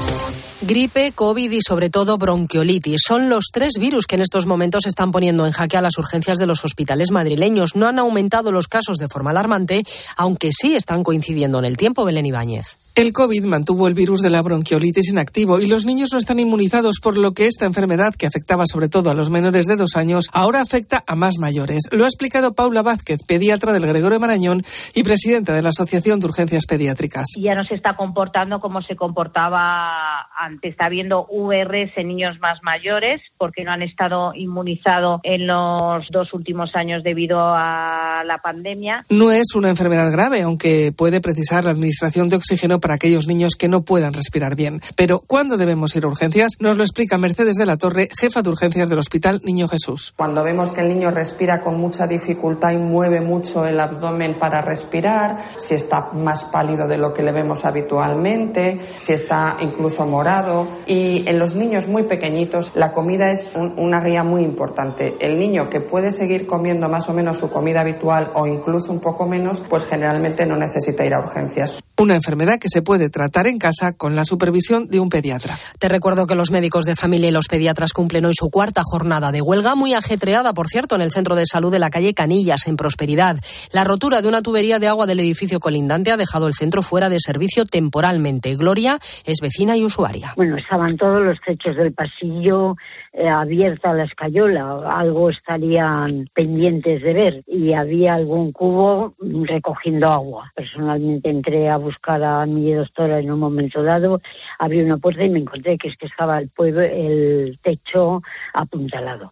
Gripe, COVID y sobre todo bronquiolitis son los tres virus que en estos momentos están poniendo en jaque a las urgencias de los hospitales madrileños. No han aumentado los casos de forma alarmante, aunque sí están coincidiendo en el tiempo, Belén Ibáñez. El COVID mantuvo el virus de la bronquiolitis inactivo y los niños no están inmunizados, por lo que esta enfermedad, que afectaba sobre todo a los menores de dos años, ahora afecta a más mayores. Lo ha explicado Paula Vázquez, pediatra del Gregorio Marañón y presidenta de la Asociación de Urgencias Pediátricas. Ya no se está comportando como se comportaba antes. Está habiendo VRs en niños más mayores porque no han estado inmunizados en los dos últimos años debido a la pandemia. No es una enfermedad grave, aunque puede precisar la administración de oxígeno para aquellos niños que no puedan respirar bien. Pero ¿cuándo debemos ir a urgencias? Nos lo explica Mercedes de la Torre, jefa de urgencias del Hospital Niño Jesús. Cuando vemos que el niño respira con mucha dificultad y mueve mucho el abdomen para respirar, si está más pálido de lo que le vemos habitualmente, si está incluso morado. Y en los niños muy pequeñitos la comida es una guía muy importante. El niño que puede seguir comiendo más o menos su comida habitual o incluso un poco menos, pues generalmente no necesita ir a urgencias. Una enfermedad que se puede tratar en casa con la supervisión de un pediatra. Te recuerdo que los médicos de familia y los pediatras cumplen hoy su cuarta jornada de huelga, muy ajetreada, por cierto, en el centro de salud de la calle Canillas, en Prosperidad. La rotura de una tubería de agua del edificio colindante ha dejado el centro fuera de servicio temporalmente. Gloria es vecina y usuaria. Bueno, estaban todos los techos del pasillo abierta la escayola, algo estarían pendientes de ver y había algún cubo recogiendo agua. Personalmente entré a buscar a mi doctora en un momento dado, abrí una puerta y me encontré que es que estaba el, pueblo, el techo apuntalado.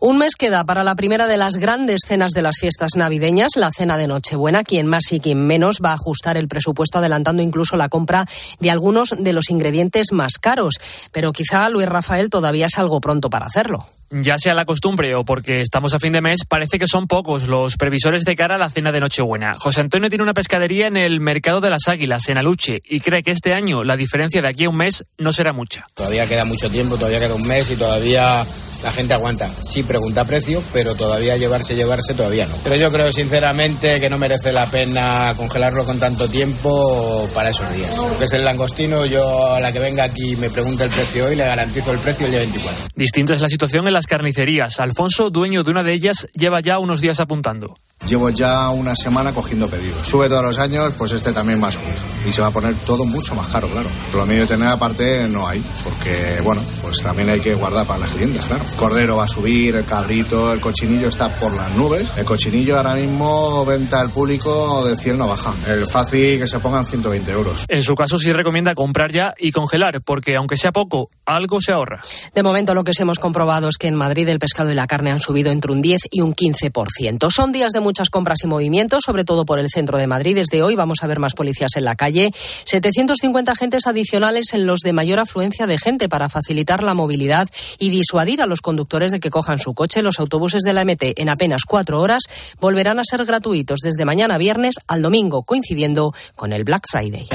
Un mes queda para la primera de las grandes cenas de las fiestas navideñas, la cena de Nochebuena. Quien más y quien menos va a ajustar el presupuesto adelantando incluso la compra de algunos de los ingredientes más caros. Pero quizá Luis Rafael todavía es algo pronto para hacerlo. Ya sea la costumbre o porque estamos a fin de mes, parece que son pocos los previsores de cara a la cena de Nochebuena. José Antonio tiene una pescadería en el Mercado de las Águilas, en Aluche, y cree que este año la diferencia de aquí a un mes no será mucha. Todavía queda mucho tiempo, todavía queda un mes y todavía la gente aguanta. Sí pregunta precio, pero todavía llevarse, llevarse, todavía no. Pero yo creo sinceramente que no merece la pena congelarlo con tanto tiempo para esos días. Que es el langostino, yo a la que venga aquí me pregunta el precio hoy, le garantizo el precio el día 24. Distinta es la situación en las carnicerías. Alfonso, dueño de una de ellas, lleva ya unos días apuntando. Llevo ya una semana cogiendo pedidos. Sube todos los años, pues este también va a subir. Y se va a poner todo mucho más caro, claro. Lo medio de tener aparte no hay, porque, bueno, pues también hay que guardar para las clientes, claro. Cordero va a subir, el cabrito, el cochinillo está por las nubes. El cochinillo ahora mismo, venta al público de 100 no baja. El fácil que se pongan 120 euros. En su caso sí recomienda comprar ya y congelar, porque aunque sea poco, algo se ahorra. De momento lo que sí hemos comprobado es que en Madrid el pescado y la carne han subido entre un 10 y un 15%. Son días de muchas compras y movimientos, sobre todo por el centro de Madrid. Desde hoy vamos a ver más policías en la calle. 750 agentes adicionales en los de mayor afluencia de gente para facilitar la movilidad y disuadir a los conductores de que cojan su coche. Los autobuses de la MT en apenas cuatro horas volverán a ser gratuitos desde mañana viernes al domingo, coincidiendo con el Black Friday.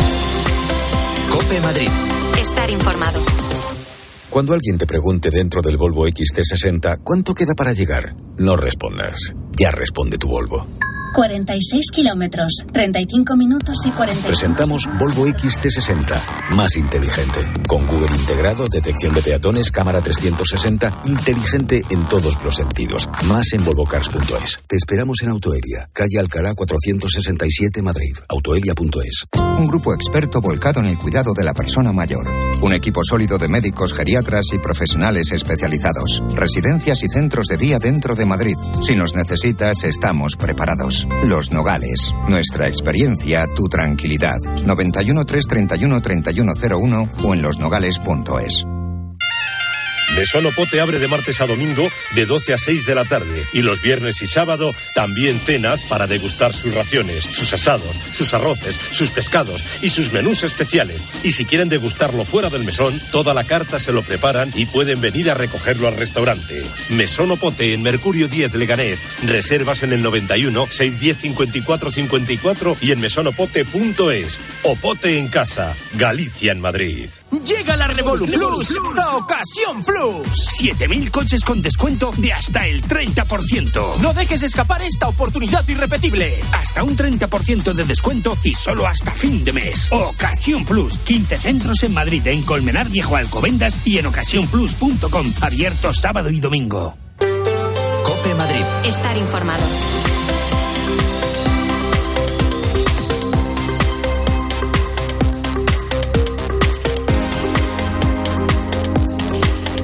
Cope Madrid. Estar informado. Cuando alguien te pregunte dentro del Volvo XT60 cuánto queda para llegar, no respondas. Ya responde tu Volvo. 46 kilómetros, 35 minutos y 40. Presentamos Volvo XT60, más inteligente. Con Google integrado, detección de peatones, cámara 360, inteligente en todos los sentidos. Más en volvocars.es. Te esperamos en Autoelia, calle Alcalá 467 Madrid. Autoelia.es. Un grupo experto volcado en el cuidado de la persona mayor. Un equipo sólido de médicos, geriatras y profesionales especializados. Residencias y centros de día dentro de Madrid. Si nos necesitas, estamos preparados. Los Nogales. Nuestra experiencia, tu tranquilidad. 91 331 3101 o en losnogales.es. Mesón Pote abre de martes a domingo de 12 a 6 de la tarde y los viernes y sábado también cenas para degustar sus raciones, sus asados, sus arroces, sus pescados y sus menús especiales. Y si quieren degustarlo fuera del mesón, toda la carta se lo preparan y pueden venir a recogerlo al restaurante. Mesón Pote en Mercurio 10 Leganés. Reservas en el 91 610 54 54 y en mesonopote.es. Opote en casa, Galicia en Madrid. Llega la Revolu Plus, la ocasión Plus. 7.000 coches con descuento de hasta el 30%. No dejes escapar esta oportunidad irrepetible. Hasta un 30% de descuento y solo hasta fin de mes. Ocasión Plus. 15 centros en Madrid, en Colmenar Viejo Alcobendas y en ocasiónplus.com. Abierto sábado y domingo. Cope Madrid. Estar informado.